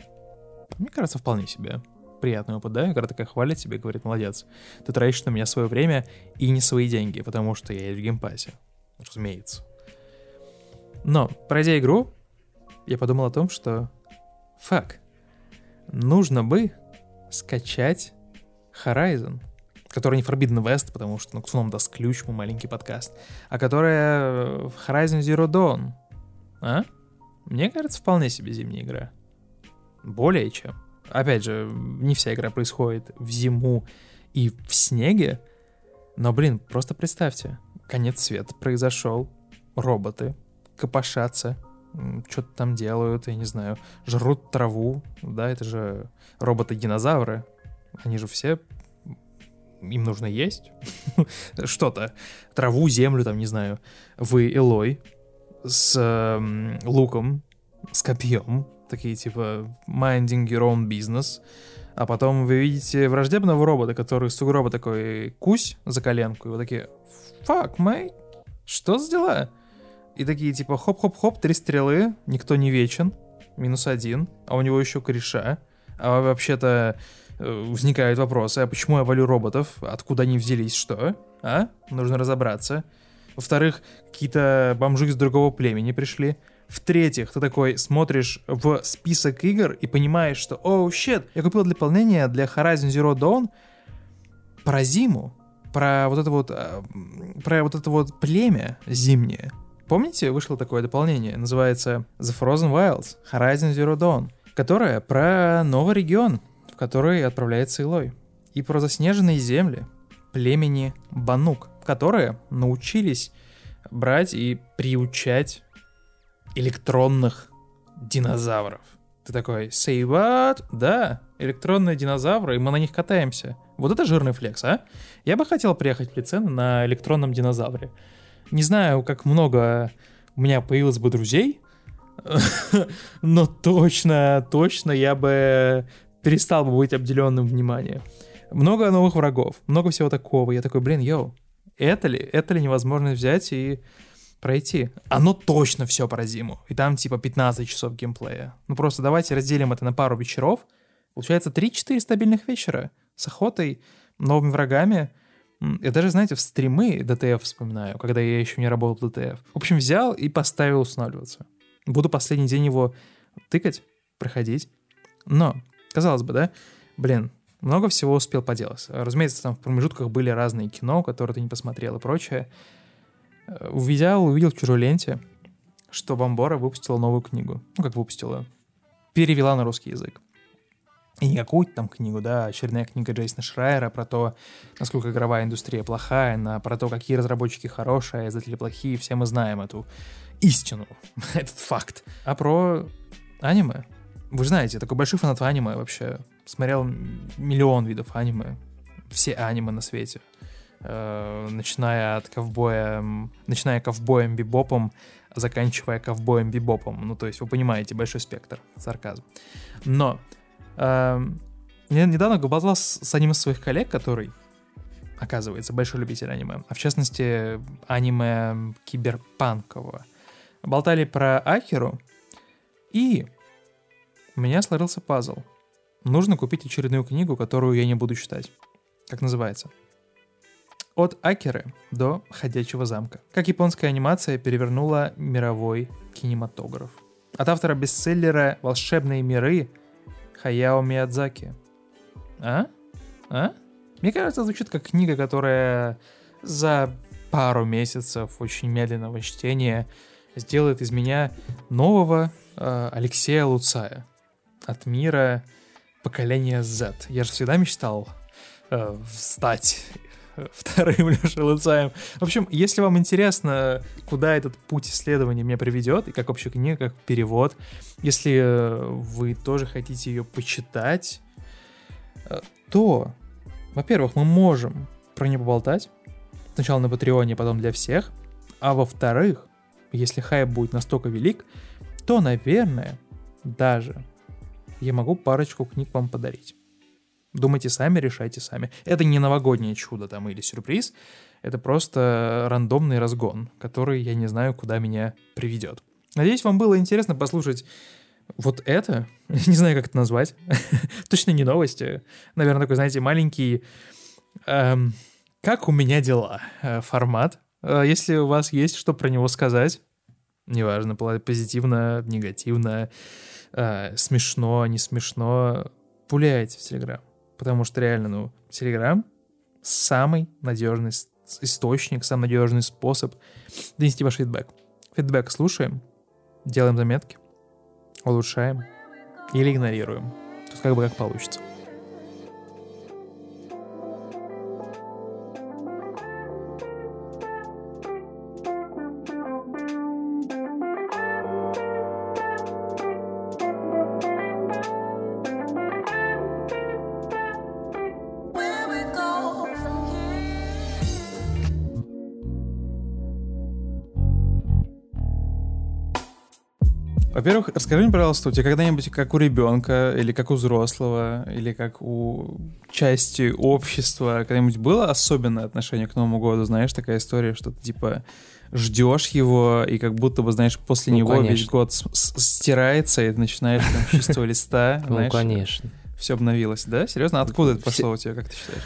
Мне кажется, вполне себе приятный опыт, да? Игра такая хвалит тебе, говорит, молодец. Ты тратишь на меня свое время и не свои деньги, потому что я в Game Pass'е. Разумеется. Но, пройдя игру, я подумал о том, что... Fuck. Нужно бы скачать Horizon, который не Forbidden West, потому что, ну, кто нам даст ключ, мой маленький подкаст, а которая Horizon Zero Dawn. А? Мне кажется, вполне себе зимняя игра. Более чем. Опять же, не вся игра происходит в зиму и в снеге, но, блин, просто представьте, конец света произошел, роботы копошатся, что-то там делают, я не знаю, жрут траву, да, это же роботы-динозавры, они же все, им нужно есть что-то, траву, землю, там, не знаю. Вы Элой, с э, луком, с копьем, такие типа minding your own business, а потом вы видите враждебного робота, который сугроба такой кусь за коленку, и вы такие fuck, mate, что за дела? И такие типа хоп-хоп-хоп, три стрелы, никто не вечен, минус один, а у него еще кореша, а вообще-то э, возникают вопросы, а почему я валю роботов, откуда они взялись, что? А? Нужно разобраться. Во-вторых, какие-то бомжи из другого племени пришли. В-третьих, ты такой смотришь в список игр и понимаешь, что, о, oh, щет, я купил дополнение для Horizon Zero Dawn про зиму, про вот это вот, а, про вот это вот племя зимнее. Помните, вышло такое дополнение, называется The Frozen Wilds Horizon Zero Dawn, которое про новый регион, в который отправляется Илой, и про заснеженные земли племени Банук которые научились брать и приучать электронных динозавров. Ты такой, say what? Да, электронные динозавры, и мы на них катаемся. Вот это жирный флекс, а? Я бы хотел приехать в Лицен на электронном динозавре. Не знаю, как много у меня появилось бы друзей, но точно, точно я бы перестал бы быть обделенным вниманием. Много новых врагов, много всего такого. Я такой, блин, йоу, это ли, это ли невозможно взять и пройти? Оно точно все про зиму. И там типа 15 часов геймплея. Ну просто давайте разделим это на пару вечеров. Получается 3-4 стабильных вечера с охотой, новыми врагами. Я даже, знаете, в стримы DTF вспоминаю, когда я еще не работал в DTF. В общем, взял и поставил устанавливаться. Буду последний день его тыкать, проходить. Но, казалось бы, да, блин, много всего успел поделать. Разумеется, там в промежутках были разные кино, которые ты не посмотрел и прочее. Э, увидел, увидел в чужой ленте, что Бомбора выпустила новую книгу. Ну, как выпустила. Перевела на русский язык. И не какую-то там книгу, да, очередная книга Джейсона Шрайера про то, насколько игровая индустрия плохая, на, про то, какие разработчики хорошие, а издатели плохие. Все мы знаем эту истину, этот факт. А про аниме. Вы знаете, я такой большой фанат аниме вообще смотрел миллион видов аниме, все аниме на свете, э, начиная от ковбоя, начиная ковбоем бибопом, заканчивая ковбоем бибопом. Ну, то есть вы понимаете, большой спектр, сарказм. Но э, я недавно поболтал с, с одним из своих коллег, который, оказывается, большой любитель аниме, а в частности, аниме киберпанкового. Болтали про Акеру, и у меня сложился пазл — нужно купить очередную книгу, которую я не буду читать. Как называется? От Акеры до Ходячего замка. Как японская анимация перевернула мировой кинематограф. От автора бестселлера «Волшебные миры» Хаяо Миядзаки. А? А? Мне кажется, звучит как книга, которая за пару месяцев очень медленного чтения сделает из меня нового э, Алексея Луцая. От мира поколение Z. Я же всегда мечтал э, стать вторым Лешей Луцаем. В общем, если вам интересно, куда этот путь исследования меня приведет, и как вообще книга, как перевод, если э, вы тоже хотите ее почитать, э, то, во-первых, мы можем про нее поболтать. Сначала на Патреоне, потом для всех. А во-вторых, если хайп будет настолько велик, то, наверное, даже я могу парочку книг вам подарить. Думайте сами, решайте сами. Это не новогоднее чудо там или сюрприз, это просто рандомный разгон, который я не знаю, куда меня приведет. Надеюсь, вам было интересно послушать вот это. Не знаю, как это назвать. Точно не новости. Наверное, такой, знаете, маленький... Эм, как у меня дела? Э, формат. Э, если у вас есть что про него сказать, неважно, позитивно, негативно, э, смешно, не смешно, пуляйте в Телеграм. Потому что реально, ну, Телеграм самый надежный источник, самый надежный способ донести ваш фидбэк. Фидбэк слушаем, делаем заметки, улучшаем или игнорируем. Есть как бы как получится. Во-первых, расскажи мне, пожалуйста, у тебя когда-нибудь как у ребенка или как у взрослого или как у части общества когда-нибудь было особенное отношение к Новому году? Знаешь, такая история, что ты типа ждешь его, и как будто бы, знаешь, после ну, него конечно. весь год стирается, и ты начинаешь там чистого листа. Ну, конечно. Все обновилось, да? Серьезно? Откуда это пошло у тебя, как ты считаешь?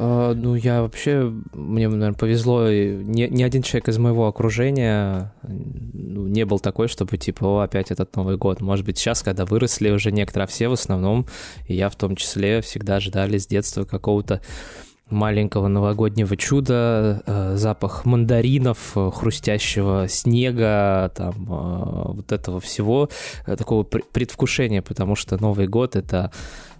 Uh, ну, я вообще, мне, наверное, повезло, ни, ни один человек из моего окружения ну, не был такой, чтобы, типа, о, опять этот Новый год. Может быть, сейчас, когда выросли уже некоторые, а все в основном, и я в том числе, всегда ждали с детства какого-то маленького новогоднего чуда, э, запах мандаринов, хрустящего снега, там, э, вот этого всего, э, такого предвкушения, потому что Новый год — это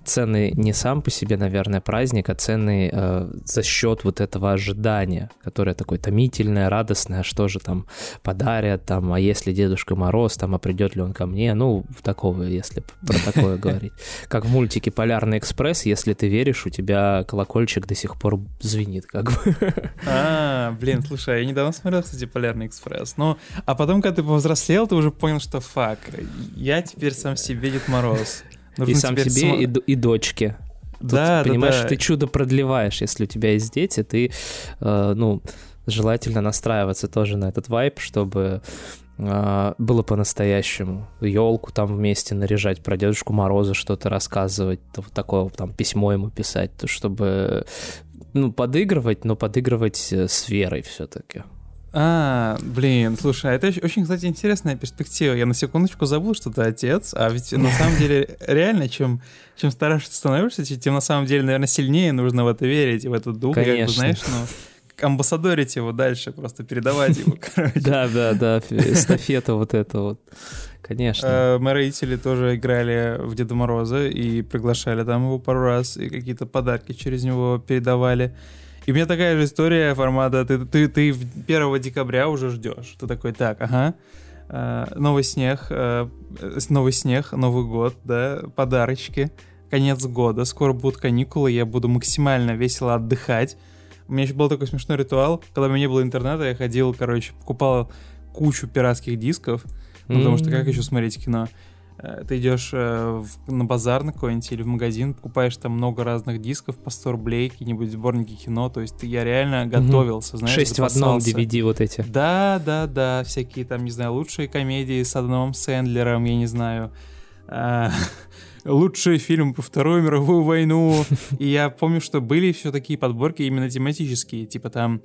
ценный не сам по себе, наверное, праздник, а ценный э, за счет вот этого ожидания, которое такое томительное, радостное, что же там подарят, там, а если Дедушка Мороз, там, а придет ли он ко мне, ну, такого, если про такое говорить. Как в мультике «Полярный экспресс», если ты веришь, у тебя колокольчик до сих пор звенит, как бы. А, блин, слушай, я недавно смотрел, кстати, «Полярный экспресс», ну, а потом, когда ты повзрослел, ты уже понял, что фак, я теперь сам себе Дед Мороз. Нужно и сам себе сам... и, и дочке. Тут, да, понимаешь, да, да. ты чудо продлеваешь, если у тебя есть дети, ты, э, ну, желательно настраиваться тоже на этот вайп, чтобы э, было по-настоящему. Елку там вместе наряжать, про Дедушку Мороза что-то рассказывать, то, вот такое там письмо ему писать, то, чтобы, ну, подыгрывать, но подыгрывать э, с верой все-таки. А, блин, слушай, а это очень, кстати, интересная перспектива. Я на секундочку забыл, что ты отец, а ведь на самом деле реально, чем, чем старше ты становишься, тем на самом деле, наверное, сильнее нужно в это верить, в этот дух, Конечно. как бы, знаешь, ну, амбассадорить его дальше, просто передавать его, короче. Да, да, да, эстафета вот это вот. Конечно. Э, мои родители тоже играли в Деда Мороза и приглашали там его пару раз, и какие-то подарки через него передавали. И у меня такая же история формата, ты, ты, ты 1 декабря уже ждешь. Ты такой, так, ага, э, новый снег, э, новый снег, Новый год, да, подарочки, конец года, скоро будут каникулы, я буду максимально весело отдыхать. У меня еще был такой смешной ритуал, когда у меня не было интернета, я ходил, короче, покупал кучу пиратских дисков, ну, потому что как еще смотреть кино? Э, ты идешь э, в, на базар на какой-нибудь или в магазин, покупаешь там много разных дисков по 100 рублей, какие-нибудь сборники кино, то есть я реально готовился, знаешь, Шесть в одном DVD вот эти. Да, да, да, всякие там, не знаю, лучшие комедии с Адамом Сэндлером, я не знаю, а, лучший фильм по Вторую мировую войну, и я помню, что были все такие подборки именно тематические, типа там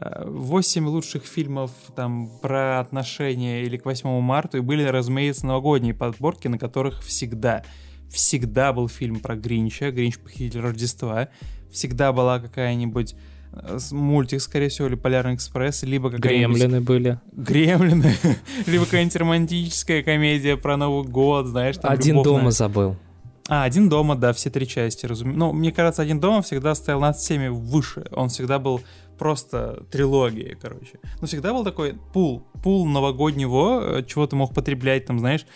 8 лучших фильмов там про отношения или к 8 марта, и были, разумеется, новогодние подборки, на которых всегда, всегда был фильм про Гринча, Гринч похититель Рождества, всегда была какая-нибудь э, мультик, скорее всего, или Полярный экспресс, либо какая-нибудь... Гремлины были. Гремлины. либо какая-нибудь романтическая комедия про Новый год, знаешь, там Один любовная... дома забыл. А, «Один дома», да, все три части, разумеется. Ну, мне кажется, «Один дома» всегда стоял над всеми выше. Он всегда был просто трилогией, короче. Ну, всегда был такой пул, пул новогоднего, э, чего ты мог потреблять, там, знаешь,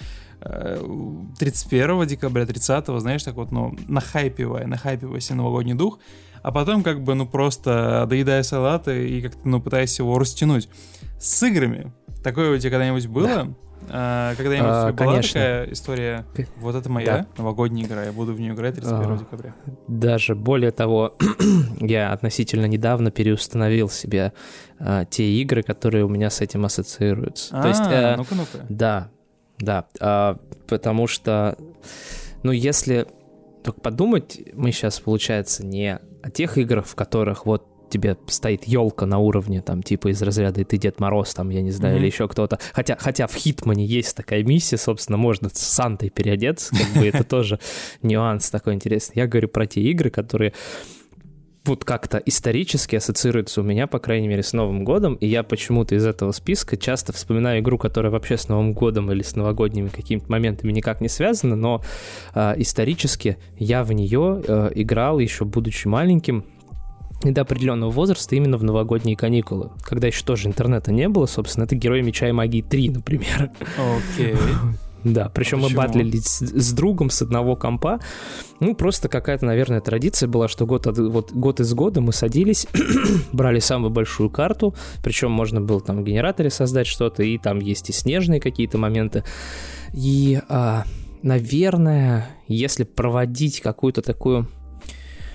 31 декабря, 30, знаешь, так вот, ну, нахайпивая, нахайпивая себе новогодний дух, а потом как бы, ну, просто доедая салаты и как-то, ну, пытаясь его растянуть. С играми такое у тебя когда-нибудь было? Да. А, когда-нибудь а, была конечно. такая история, вот это моя да. новогодняя игра, я буду в нее играть 31 а, декабря. Даже более того, я относительно недавно переустановил себе а, те игры, которые у меня с этим ассоциируются. А, То есть, а, ну-ка, ну-ка. Да, да, а, потому что, ну, если только подумать, мы сейчас, получается, не о тех играх, в которых вот тебе стоит елка на уровне, там, типа из разряда «И ты Дед Мороз», там, я не знаю, mm-hmm. или еще кто-то. Хотя, хотя в Хитмане есть такая миссия, собственно, можно с Сантой переодеться, как бы это тоже нюанс такой интересный. Я говорю про те игры, которые вот как-то исторически ассоциируется у меня, по крайней мере, с Новым годом, и я почему-то из этого списка часто вспоминаю игру, которая вообще с Новым годом или с новогодними какими-то моментами никак не связана, но э, исторически я в нее э, играл еще будучи маленьким, и до определенного возраста именно в новогодние каникулы, когда еще тоже интернета не было, собственно, это Герои Меча и Магии 3, например. Окей. Okay. Да, причем а мы батлились с, с другом с одного компа. Ну, просто какая-то, наверное, традиция была, что год, от, вот, год из года мы садились, брали самую большую карту, причем можно было там в генераторе создать что-то, и там есть и снежные какие-то моменты. И, а, наверное, если проводить какую-то такую...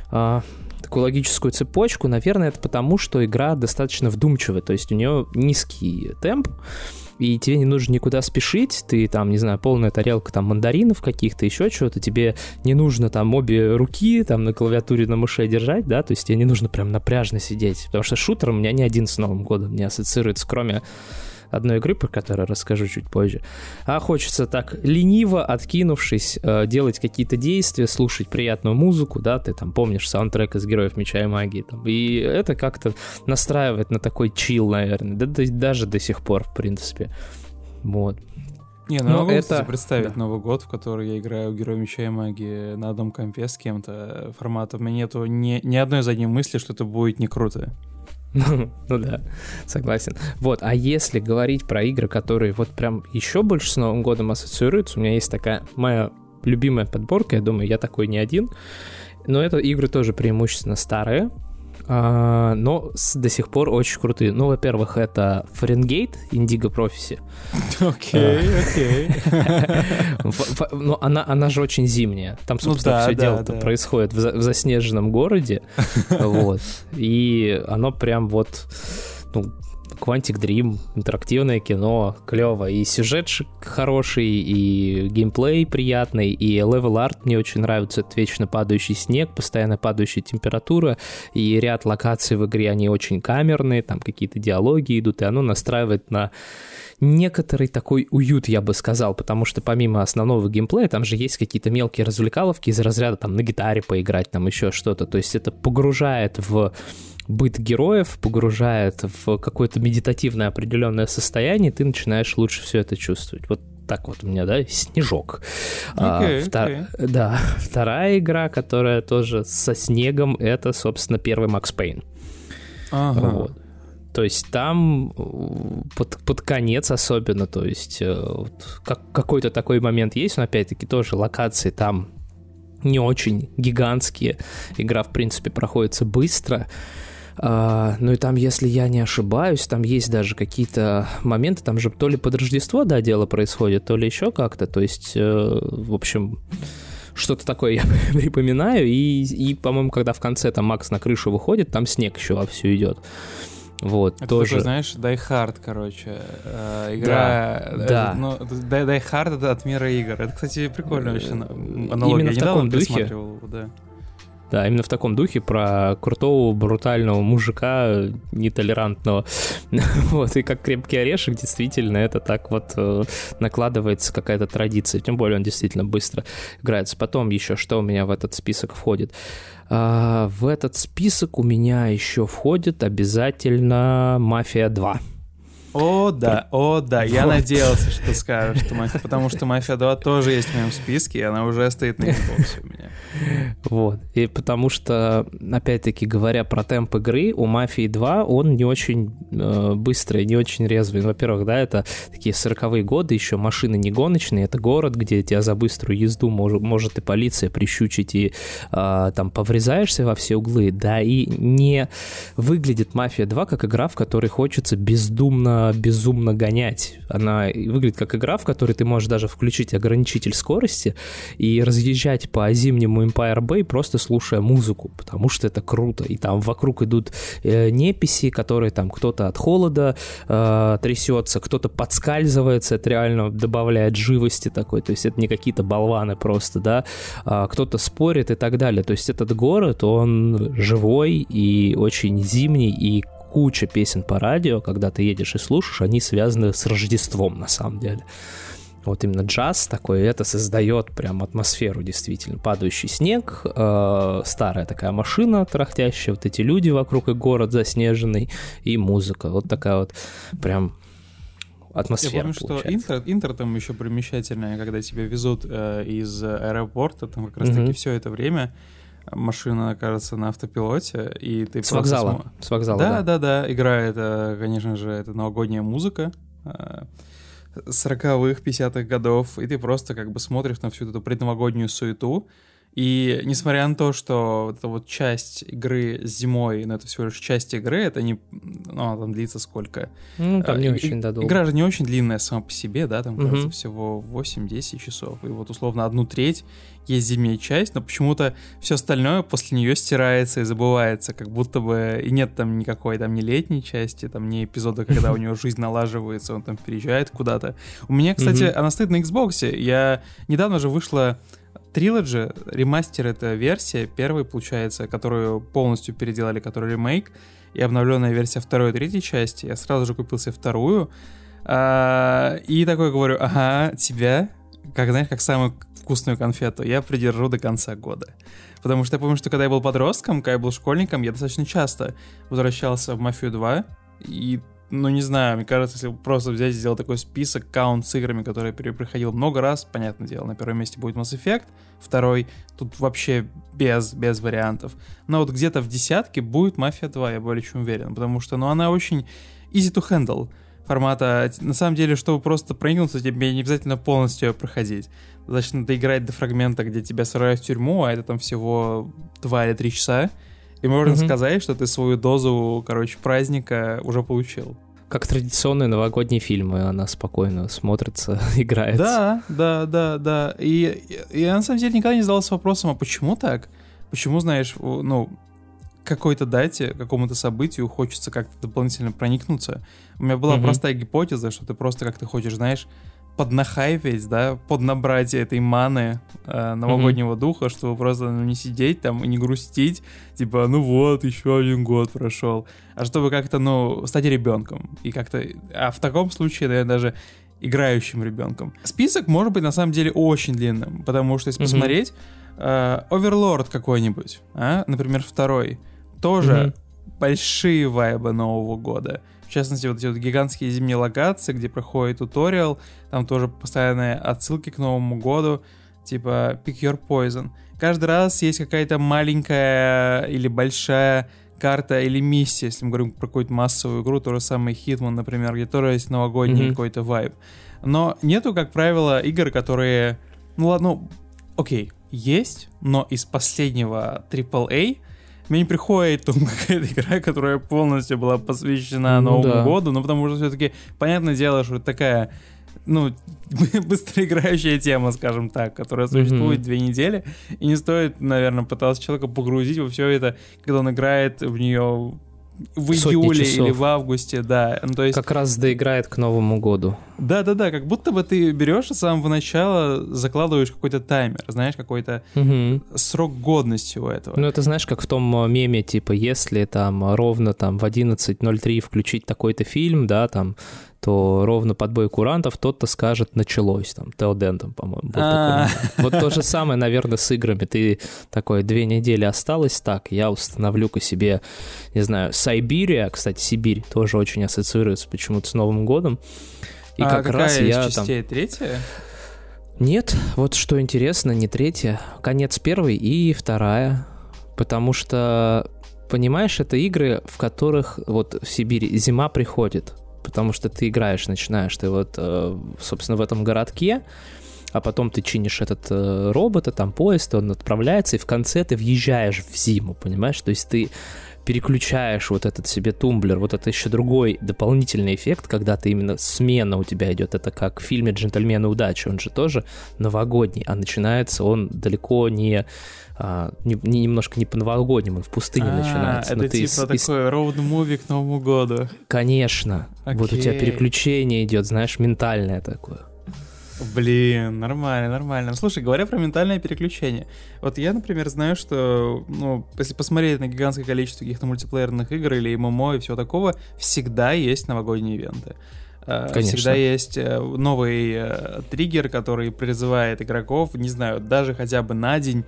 А, такую логическую цепочку, наверное, это потому, что игра достаточно вдумчивая, то есть у нее низкий темп, и тебе не нужно никуда спешить, ты там, не знаю, полная тарелка там мандаринов каких-то, еще чего-то, тебе не нужно там обе руки там на клавиатуре на мыше держать, да, то есть тебе не нужно прям напряжно сидеть, потому что шутер у меня не один с Новым годом не ассоциируется, кроме одной игры, про которую расскажу чуть позже. А хочется так лениво, откинувшись, э, делать какие-то действия, слушать приятную музыку, да, ты там помнишь саундтрек из Героев Меча и Магии, там, и это как-то настраивает на такой чил, наверное, да, да, даже до сих пор, в принципе. Вот. Не, ну, могу это... представить да. Новый год, в который я играю Герой Меча и Магии на одном компе с кем-то формата. У меня нету ни, ни одной задней мысли, что это будет не круто. Ну, да, согласен. Вот, а если говорить про игры, которые вот прям еще больше с Новым годом ассоциируются, у меня есть такая моя любимая подборка, я думаю, я такой не один, но это игры тоже преимущественно старые, а, но с, до сих пор очень крутые. Ну, во-первых, это Фаренгейт, Indigo Prophecy. Окей, окей. Но она, она же очень зимняя. Там, ну собственно, все дело-то происходит в заснеженном городе. Вот. И оно прям вот ну, Quantic Dream, интерактивное кино, клево. И сюжет хороший, и геймплей приятный, и level арт мне очень нравится. Это вечно падающий снег, постоянно падающая температура, и ряд локаций в игре, они очень камерные, там какие-то диалоги идут, и оно настраивает на некоторый такой уют, я бы сказал, потому что помимо основного геймплея, там же есть какие-то мелкие развлекаловки из разряда там на гитаре поиграть, там еще что-то. То есть это погружает в быт героев, погружает в какое-то медитативное определенное состояние, и ты начинаешь лучше все это чувствовать. Вот так вот у меня, да, снежок. Okay, а, втор... okay. Да, вторая игра, которая тоже со снегом, это, собственно, первый Макс Пейн. Ага. Вот. То есть там под, под конец особенно, то есть э, вот, как, какой-то такой момент есть, но опять-таки тоже локации там не очень гигантские. Игра, в принципе, проходится быстро. Uh, ну и там, если я не ошибаюсь, там есть даже какие-то моменты, там же то ли под Рождество, да, дело происходит, то ли еще как-то, то есть, uh, в общем, что-то такое я припоминаю, и, и по-моему, когда в конце там Макс на крышу выходит, там снег еще вовсю идет. Вот, это тоже. Такой, знаешь, Die Hard, короче. Э, игра... Да, э, да. Ну, Die, Die Hard — это от мира игр. Это, кстати, прикольно вообще аналогия. Именно в таком духе. Да. Да, именно в таком духе про крутого, брутального мужика, нетолерантного. вот, и как крепкий орешек, действительно, это так вот э, накладывается какая-то традиция. Тем более он действительно быстро играется. Потом еще что у меня в этот список входит? А, в этот список у меня еще входит обязательно «Мафия 2». О, да, о, да. Я Вот. надеялся, что скажешь, что мафия, потому что Мафия 2 тоже есть в моем списке, и она уже стоит на Xbox у меня. Вот. И потому что, опять-таки, говоря про темп игры, у Мафии 2 он не очень э, быстрый, не очень резвый. Во-первых, да, это такие 40-е годы, еще машины не гоночные, это город, где тебя за быструю езду мож- может и полиция прищучить, и э, там поврезаешься во все углы, да, и не выглядит Мафия 2 как игра, в которой хочется бездумно, безумно гонять. Она выглядит как игра, в которой ты можешь даже включить ограничитель скорости и разъезжать по зимнему Empire Bay, просто слушая музыку, потому что это круто. И там вокруг идут э, неписи, которые там кто-то от холода э, трясется, кто-то подскальзывается, это реально добавляет живости такой, то есть это не какие-то болваны просто, да, а кто-то спорит и так далее. То есть этот город, он живой и очень зимний, и куча песен по радио, когда ты едешь и слушаешь, они связаны с Рождеством на самом деле. Вот именно джаз такой, это создает прям атмосферу действительно. Падающий снег, э, старая такая машина трахтящая, вот эти люди вокруг и город заснеженный, и музыка. Вот такая вот прям атмосфера Я помню, что получается. интер, интер там еще примечательное, когда тебя везут э, из аэропорта, там как раз-таки Мгм. все это время машина, кажется, на автопилоте, и ты С вокзала. смо- С вокзала, Да, да. да, да, играет, э, конечно же, это новогодняя музыка. Э, 40-х, 50-х годов, и ты просто как бы смотришь на всю эту предновогоднюю суету, и несмотря на то, что эта вот часть игры зимой, но это всего лишь часть игры, это не... Ну, она там длится сколько? Ну, там А, не и- очень, да, долго. Игра же не очень длинная сама по себе, да, там, Мгм. кажется, всего 8-10 часов. И вот, условно, одну треть есть зимняя часть, но почему-то все остальное после нее стирается и забывается, как будто бы и нет там никакой там ни летней части, там ни эпизода, когда у него жизнь налаживается, он там переезжает куда-то. У меня, кстати, Мгм. она стоит на Xbox. Я недавно же вышла Trilogy, ремастер это версия, первой, получается, которую полностью переделали, который ремейк, и обновленная версия второй и третьей части. Я сразу же купил себе вторую. А, и такой говорю, ага, тебя, как знаешь, как самую вкусную конфету, я придержу до конца года. Потому что я помню, что когда я был подростком, когда я был школьником, я достаточно часто возвращался в Мафию 2, и ну, не знаю, мне кажется, если просто взять и сделать такой список, каунт с играми, которые я перепроходил много раз, понятное дело, на первом месте будет Mass Effect, второй, тут вообще без, без вариантов. Но вот где-то в десятке будет Мафия 2, я более чем уверен, потому что, ну, она очень easy to handle формата. На самом деле, чтобы просто проникнуться, тебе не обязательно полностью ее проходить. Достаточно доиграть до фрагмента, где тебя сажают в тюрьму, а это там всего 2 или 3 часа, и можно Мгм. сказать, что ты свою дозу, короче, праздника уже получил. Как традиционные новогодние фильмы, она спокойно смотрится, играется. Да, да, да, да. И, и я на самом деле никогда не задался вопросом, а почему так? Почему, знаешь, ну, какой-то дате, какому-то событию хочется как-то дополнительно проникнуться. У меня была Мгм. простая гипотеза, что ты просто как-то хочешь, знаешь, поднахайпить, да, поднабрать этой маны э, новогоднего духа, чтобы просто ну, не сидеть там и не грустить, типа, ну вот, еще один год прошел, а чтобы как-то, ну, стать ребенком. И как-то, а в таком случае, наверное, даже играющим ребенком. Список может быть на самом деле очень длинным, потому что если Мгм. посмотреть, э, Overlord какой-нибудь, а, например, второй, тоже большие вайбы Нового года. В частности, вот эти вот гигантские зимние локации, где проходит туториал, там тоже постоянные отсылки к Новому году, типа Pick Your Poison. Каждый раз есть какая-то маленькая или большая карта или миссия, если мы говорим про какую-то массовую игру, то же самое Hitman, например, где тоже есть новогодний Мгм. какой-то вайб. Но нету, как правило, игр, которые... Ну ладно, ну, окей, есть, но из последнего AAA мне не приходит там какая-то игра, которая полностью была посвящена Ну Новому да. году, ну потому что все-таки понятное дело, что это такая ну, быстроиграющая тема, скажем так, которая существует Мгм. две недели, и не стоит, наверное, пытаться человека погрузить во все это, когда он играет в нее в Сотни июле часов. или в августе, да. Ну, то есть, Как раз доиграет к Новому году. Да-да-да, как будто бы ты берешь с самого начала, закладываешь какой-то таймер, знаешь, какой-то Мгм. срок годности у этого. Ну, это знаешь, как в том э, меме, типа, если там ровно там в 11.03 включить такой-то фильм, да, там, то ровно под бой курантов тот-то скажет «началось», там, Теоден, там, по-моему, А. Вот то же самое, наверное, с играми. Ты такой, две недели осталось, так, я установлю-ка себе, не знаю, Сайбирия, кстати, Сибирь тоже очень ассоциируется почему-то с Новым годом. И А как какая раз из я там... частей? Третья? Нет, вот что интересно, не третья, конец первой и вторая, потому что, понимаешь, это игры, в которых вот в Сибири зима приходит, потому что ты играешь, начинаешь ты вот, э, собственно, в этом городке, а потом ты чинишь этот э, робота, там поезд, он отправляется, и в конце ты въезжаешь в зиму, понимаешь? То есть ты переключаешь вот этот себе тумблер, вот это еще другой дополнительный эффект, когда ты именно смена у тебя идет, это как в фильме «Джентльмены удачи», он же тоже новогодний, а начинается он далеко не, а, не, не- немножко не по-новогоднему, он в пустыне А, начинается. Это Но ты типа из- такой роуд-муви к Новому году. Конечно, вот у тебя Окей. переключение идет, знаешь, ментальное такое. Блин, нормально, нормально. Слушай, говоря про ментальное переключение, вот я, например, знаю, что, ну, если посмотреть на гигантское количество каких-то мультиплеерных игр или ММО и всего такого, всегда есть новогодние ивенты. Э, Конечно. Всегда есть э, новый э, триггер, который призывает игроков, не знаю, даже хотя бы на день,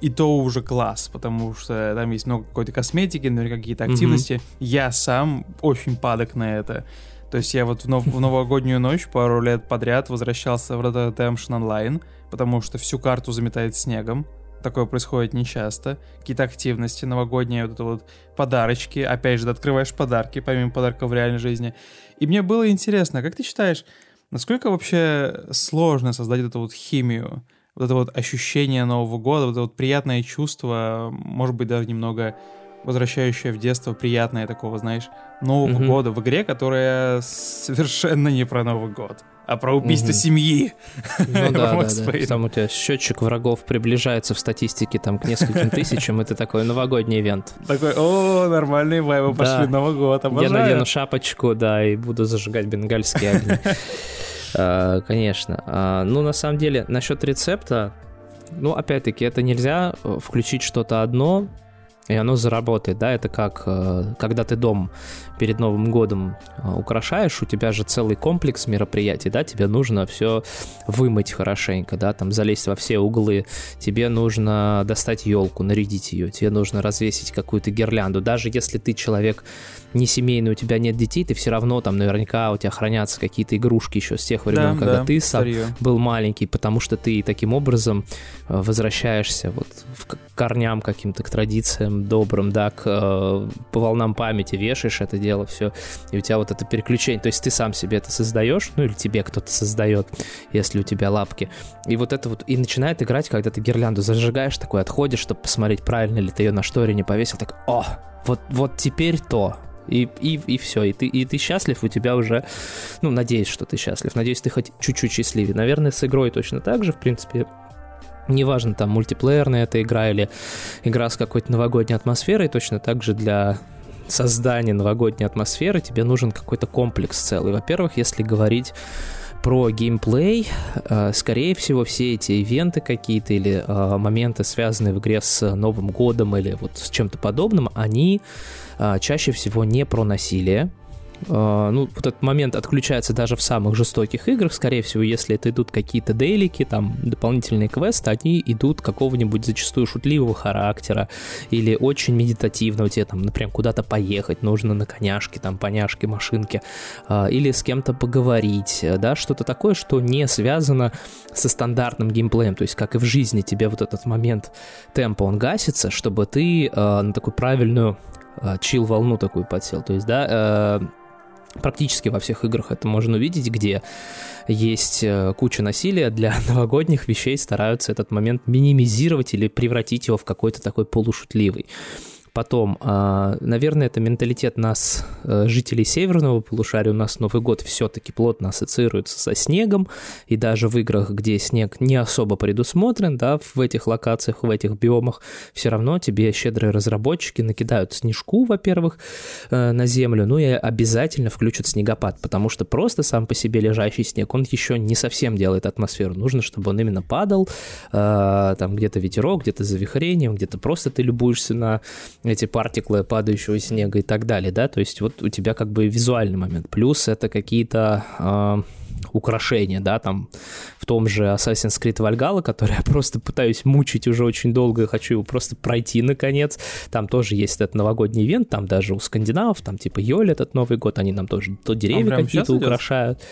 и то уже класс, потому что там есть много какой-то косметики, наверняка какие-то активности. Я сам очень падок на это. То есть я вот в, нов- в новогоднюю ночь пару лет подряд возвращался в Red Dead Redemption Online, потому что всю карту заметает снегом. Такое происходит нечасто. Какие-то активности новогодние, вот это вот подарочки. Опять же, ты открываешь подарки, помимо подарков в реальной жизни. И мне было интересно, как ты считаешь, насколько вообще сложно создать эту вот химию, вот это вот ощущение Нового года, вот это вот приятное чувство, может быть, даже немного возвращающее в детство, приятное такого, знаешь, Нового Мгм. года в игре, которая совершенно не про Новый год, а про убийство Мгм. семьи. Ну да, да, да. Там у тебя счетчик врагов приближается в статистике там к нескольким тысячам, и ты такой новогодний ивент. Такой, о, нормальные вайбы пошли, Новый год, Я обожаю. надену шапочку, да, и буду зажигать бенгальские огни. А, Конечно. А, Ну, на самом деле, насчет рецепта, ну, опять-таки, это нельзя э, включить что-то одно, и оно заработает, да, это как, э, когда ты дом перед Новым годом э, украшаешь, у тебя же целый комплекс мероприятий, да, тебе нужно все вымыть хорошенько, да, там залезть во все углы, тебе нужно достать елку, нарядить ее, тебе нужно развесить какую-то гирлянду, даже если ты человек не семейный, у тебя нет детей, ты все равно там наверняка у тебя хранятся какие-то игрушки еще с тех времен, Да, когда да, ты сам старье. был маленький, потому что ты таким образом э, возвращаешься вот в корням каким-то, к традициям добрым, да, к, э, по волнам памяти вешаешь это дело, все, и у тебя вот это переключение, то есть ты сам себе это создаешь, ну или тебе кто-то создает, если у тебя лапки, и вот это вот, и начинает играть, когда ты гирлянду зажигаешь, такой отходишь, чтобы посмотреть, правильно ли ты ее на шторе не повесил, так, о, вот, вот теперь то, и, и, и все, и ты, и ты счастлив, у тебя уже, ну, надеюсь, что ты счастлив, надеюсь, ты хоть чуть-чуть счастливее. Наверное, с игрой точно так же, в принципе, неважно, там, мультиплеерная эта игра или игра с какой-то новогодней атмосферой, точно так же для создания новогодней атмосферы тебе нужен какой-то комплекс целый. Во-первых, если говорить про геймплей, э, скорее всего, все эти ивенты какие-то или э, моменты, связанные в игре с Новым годом или вот с чем-то подобным, они э, чаще всего не про насилие. Э, Ну, вот этот момент отключается даже в самых жестоких играх, скорее всего, если это идут какие-то дейлики, там, дополнительные квесты, они идут какого-нибудь зачастую шутливого характера или очень медитативного, тебе там, например, куда-то поехать, нужно на коняшке, там, поняшке, машинке, а, или с кем-то поговорить, да, что-то такое, что не связано со стандартным геймплеем, то есть как и в жизни тебе вот этот момент темпа, он гасится, чтобы ты э, на такую правильную э, чил-волну такую подсел, то есть, да, э, практически во всех играх это можно увидеть, где есть э, куча насилия, для новогодних вещей стараются этот момент минимизировать или превратить его в какой-то такой полушутливый. Потом, а, наверное, это менталитет нас, э, жителей северного полушария. У нас Новый год все-таки плотно ассоциируется со снегом, и даже в играх, где снег не особо предусмотрен, да, в этих локациях, в этих биомах, все равно тебе щедрые разработчики накидают снежку, во-первых, э, на землю, ну и обязательно включат снегопад, потому что просто сам по себе лежащий снег, он еще не совсем делает атмосферу. Нужно, чтобы он именно падал, э, там где-то ветерок, где-то завихрением, где-то просто ты любуешься на эти партиклы падающего снега и так далее, да, то есть вот у тебя как бы визуальный момент, плюс это какие-то э, украшения, да, там в том же Assassin's Creed Valhalla, который я просто пытаюсь мучить уже очень долго, хочу его просто пройти наконец, там тоже есть этот новогодний ивент, там даже у скандинавов, там типа Йоль этот Новый год, они нам тоже то деревья какие-то украшают. Идет?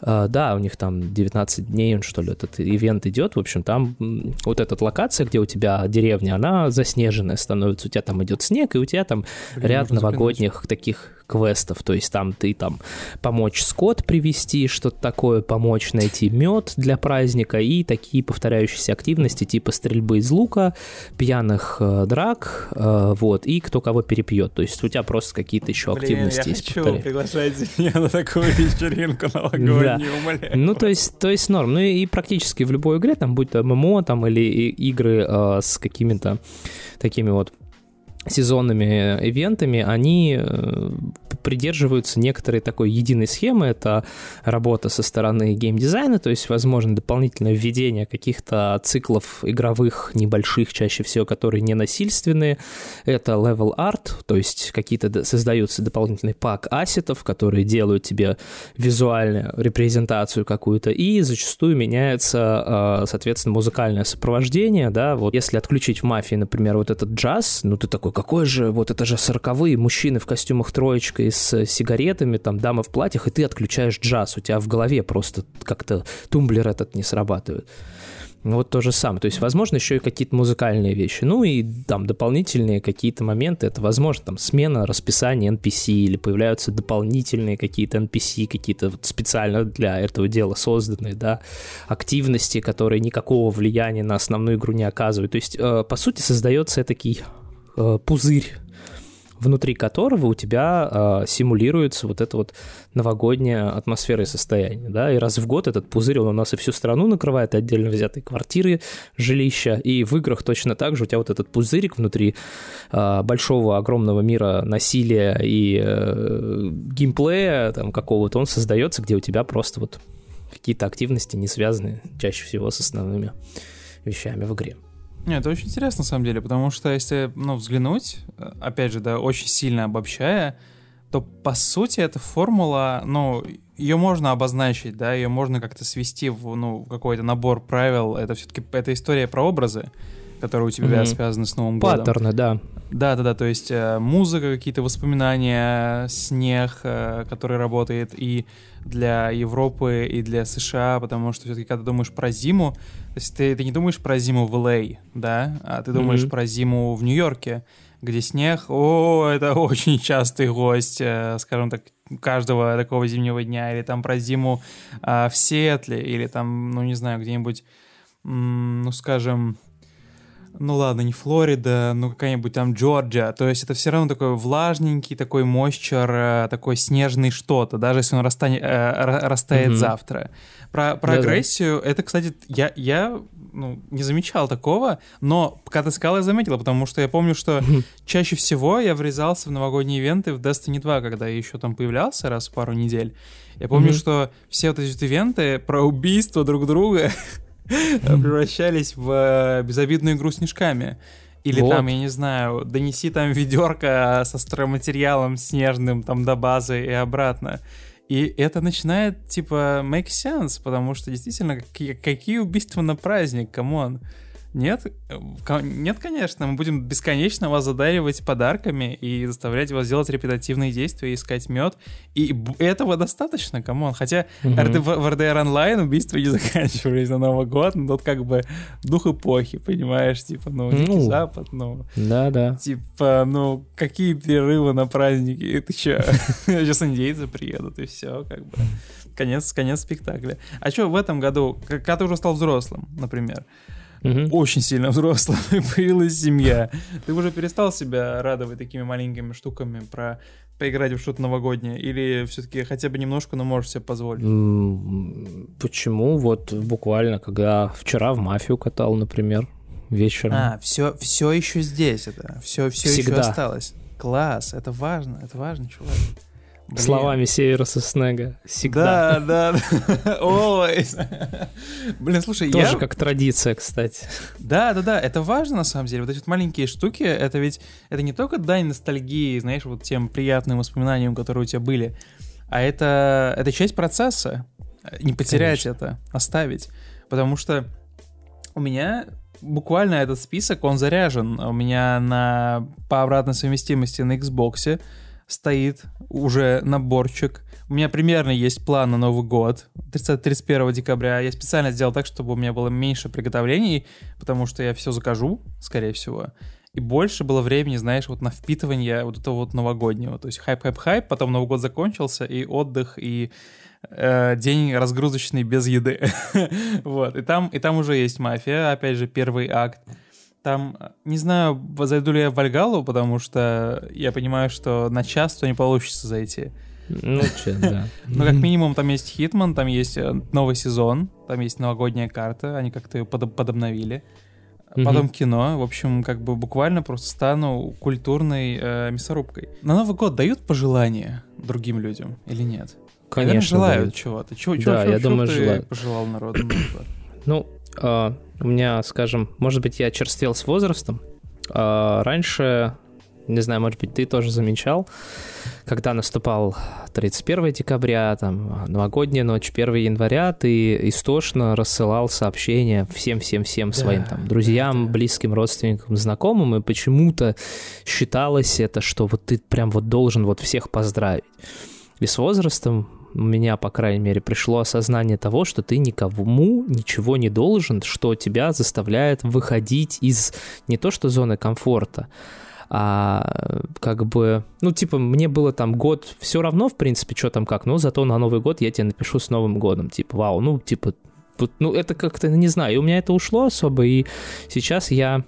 Uh, да, у них там 19 дней, что ли, этот ивент идет. В общем, там вот эта локация, где у тебя деревня, она заснеженная становится. У тебя там идет снег, и у тебя там Блин, ряд новогодних таких квестов, то есть там ты там помочь скот привести, что-то такое, помочь найти мед для праздника и такие повторяющиеся активности типа стрельбы из лука, пьяных э, драк, э, вот, и кто кого перепьет, то есть у тебя просто какие-то еще Блин, активности я есть. хочу, приглашайте меня на такую вечеринку новогоднюю, умоляю. Ну, то есть, то есть норм, ну и практически в любой игре, там будь то ММО, там или игры э, с какими-то такими вот сезонными ивентами, они э, придерживаются некоторой такой единой схемы. Это работа со стороны геймдизайна, то есть, возможно, дополнительное введение каких-то циклов игровых небольших, чаще всего, которые не насильственные. Это level art, то есть какие-то создаются дополнительный пак ассетов, которые делают тебе визуальную репрезентацию какую-то, и зачастую меняется, э, соответственно, музыкальное сопровождение, да, вот если отключить в мафии, например, вот этот джаз, ну ты такой, какой же, вот это же сороковые мужчины в костюмах троечкой с сигаретами, там дамы в платьях, и ты отключаешь джаз, у тебя в голове просто как-то тумблер этот не срабатывает. Вот то же самое. То есть, возможно, еще и какие-то музыкальные вещи. Ну и там дополнительные какие-то моменты. Это, возможно, там смена расписания NPC или появляются дополнительные какие-то NPC, какие-то вот специально для этого дела созданные, да, активности, которые никакого влияния на основную игру не оказывают. То есть, э, по сути, создается такой Э, пузырь, внутри которого у тебя э, симулируется вот эта вот новогодняя атмосфера и состояние, да, и раз в год этот пузырь, он у нас и всю страну накрывает, и отдельно взятые квартиры, жилища, и в играх точно так же у тебя вот этот пузырик внутри э, большого, огромного мира насилия и э, геймплея там какого-то, он создается, где у тебя просто вот какие-то активности не связаны чаще всего с основными вещами в игре. Нет, это очень интересно, на самом деле, потому что если, ну, взглянуть, опять же, да, очень сильно обобщая, то, по сути, эта формула, ну, ее можно обозначить, да, ее можно как-то свести в, ну, какой-то набор правил. Это все-таки, это история про образы, которые у тебя mm-hmm. связаны с Новым годом. Паттерны, да. Да, да, да, то есть э, музыка, какие-то воспоминания, снег, э, который работает и для Европы, и для США, потому что все-таки, когда ты думаешь про зиму, то есть ты, ты не думаешь про зиму в Л.А., да, а ты думаешь mm-hmm. про зиму в Нью-Йорке, где снег, о, это очень частый гость, э, скажем так, каждого такого зимнего дня, или там про зиму э, в Сиэтле, или там, ну не знаю, где-нибудь, ну скажем, ну ладно, не Флорида, ну какая-нибудь там Джорджия. То есть это все равно такой влажненький, такой мойчер, э, такой снежный что-то, даже если он растанет, э, растает mm-hmm. завтра. Про, про агрессию, это, кстати, я, я ну, не замечал такого, но когда ты сказал, я заметил, потому что я помню, что чаще всего я врезался в новогодние ивенты в Destiny 2, когда я еще там появлялся раз в пару недель. Я помню, mm-hmm. что все вот эти ивенты про убийство друг друга превращались в э, безобидную игру снежками. Или вот. там, я не знаю, донеси там ведерко со стройматериалом снежным там до базы и обратно. И это начинает, типа, make sense, потому что действительно, какие, какие убийства на праздник, come on. Нет, нет, конечно, мы будем бесконечно вас задаривать подарками и заставлять вас делать репетативные действия, искать мед, и этого достаточно, come on. Хотя угу. В RDR Online убийства не заканчивались на Новый год, но тут как бы дух эпохи, понимаешь, типа, ну, ну Запад, ну... Да-да. Типа, ну, какие перерывы на праздники, ты чё? Сейчас индейцы приедут, и все, как бы. Конец, конец спектакля. А что в этом году, когда ты уже стал взрослым, например, угу. очень сильно взрослым, и появилась семья. Ты уже перестал себя радовать такими маленькими штуками про поиграть в что-то новогоднее? Или все-таки хотя бы немножко, но можешь себе позволить? Почему? Вот буквально, когда вчера в мафию катал, например, вечером. А, все, все еще здесь это, все, все Всегда. еще осталось. Класс, это важно, это важно, чувак. Блин. Словами Северуса Снега. Всегда. Да, да, always. Блин, слушай, Тоже я... как традиция, кстати. Да, да, да, это важно на самом деле. Вот эти вот маленькие штуки, это ведь, это не только дань ностальгии, знаешь, вот тем приятным воспоминаниям, которые у тебя были, а это, это часть процесса. Не потерять Конечно. это, оставить. Потому что у меня буквально этот список, он заряжен. У меня на, по обратной совместимости на Xbox стоит уже наборчик. У меня примерно есть план на Новый год, 30, 31 декабря. Я специально сделал так, чтобы у меня было меньше приготовлений, потому что я все закажу, скорее всего. И больше было времени, знаешь, вот на впитывание вот этого вот новогоднего. То есть хайп-хайп-хайп, потом Новый год закончился, и отдых, и э, день разгрузочный без еды. вот, и там, и там уже есть мафия, опять же, первый акт. Там, не знаю, зайду ли я в Вальгалу, потому что я понимаю, что на час то не получится зайти. Ну, че, да. Ну, как минимум, там есть Хитман, там есть э, новый сезон, там есть новогодняя карта, они как-то ее под подобновили. Потом кино, в общем, как бы буквально просто стану культурной э, мясорубкой. На Новый год дают пожелания другим людям или нет? Конечно. Наверное, желают чего-то. Чего, чего, да, чего, я чего думаю, ты желают. пожелал народу на Новый год? Ну, э, у меня, скажем, может быть, я черствел с возрастом. А раньше, не знаю, может быть, ты тоже замечал, когда наступал 31 декабря, там, новогодняя ночь, 1 января, ты истошно рассылал сообщения всем-всем-всем да, своим там друзьям, да. близким, родственникам, знакомым, и почему-то считалось это, что вот ты прям вот должен вот всех поздравить. И с возрастом у меня, по крайней мере, пришло осознание того, что ты никому ничего не должен, что тебя заставляет выходить из не то что зоны комфорта, а как бы, ну, типа, мне было там год все равно, в принципе, что там как, но зато на Новый год я тебе напишу с Новым годом, типа, вау, ну, типа, ну, это как-то, не знаю, и у меня это ушло особо, и сейчас я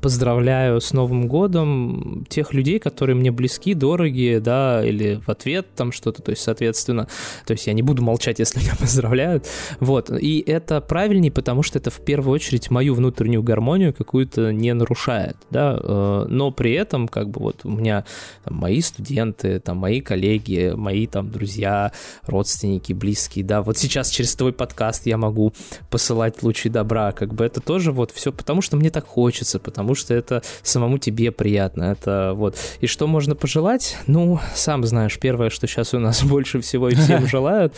поздравляю с Новым годом тех людей, которые мне близки, дорогие, да, или в ответ там что-то, то есть, соответственно, то есть я не буду молчать, если меня поздравляют, вот, и это правильнее, потому что это в первую очередь мою внутреннюю гармонию какую-то не нарушает, да, э, но при этом, как бы, вот у меня там, мои студенты, там, мои коллеги, мои там друзья, родственники, близкие, да, вот сейчас через твой подкаст я могу посылать лучи добра, как бы. Это тоже вот все потому, что мне так хочется, потому потому что это самому тебе приятно. Это вот. И что можно пожелать? Ну, сам знаешь, первое, что сейчас у нас больше всего и всем желают,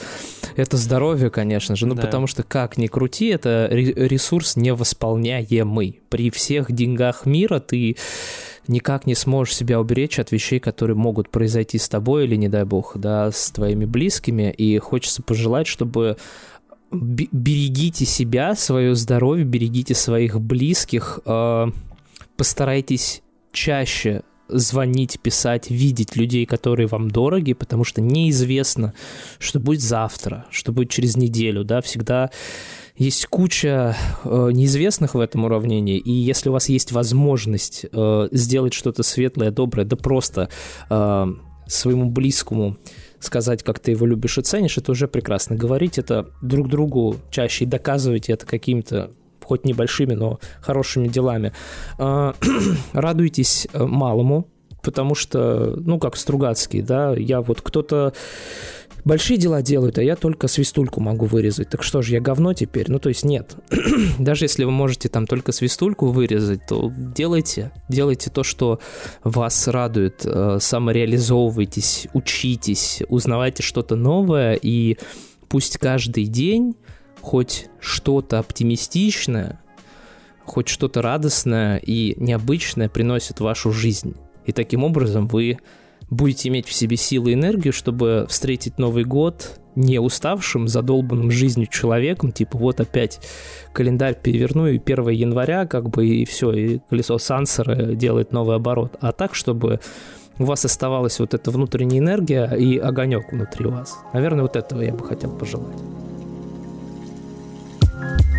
это здоровье, конечно же. Ну, потому что как ни крути, это ресурс невосполняемый. При всех деньгах мира ты никак не сможешь себя уберечь от вещей, которые могут произойти с тобой или, не дай бог, да, с твоими близкими. И хочется пожелать, чтобы берегите себя, свое здоровье, берегите своих близких, э, постарайтесь чаще звонить, писать, видеть людей, которые вам дороги, потому что неизвестно, что будет завтра, что будет через неделю, да, всегда есть куча э, неизвестных в этом уравнении, и если у вас есть возможность э, сделать что-то светлое, доброе, да просто э, своему близкому сказать, как ты его любишь и ценишь, это уже прекрасно. Говорить это друг другу чаще и доказывать это какими-то хоть небольшими, но хорошими делами. А, радуйтесь э, малому, потому что, ну, как Стругацкий, да, я вот кто-то большие дела делают, а я только свистульку могу вырезать. Так что же, я говно теперь? Ну, то есть нет. Даже если вы можете там только свистульку вырезать, то делайте. Делайте то, что вас радует. Э, самореализовывайтесь, учитесь, узнавайте что-то новое, и пусть каждый день хоть что-то оптимистичное, хоть что-то радостное и необычное приносит в вашу жизнь. И таким образом вы будете иметь в себе силы и энергию, чтобы встретить Новый год не уставшим, задолбанным жизнью человеком, типа вот опять календарь переверну, и 1 января как бы и все, и колесо сансора делает новый оборот, а так, чтобы у вас оставалась вот эта внутренняя энергия и огонек внутри вас. Наверное, вот этого я бы хотел пожелать. Bye.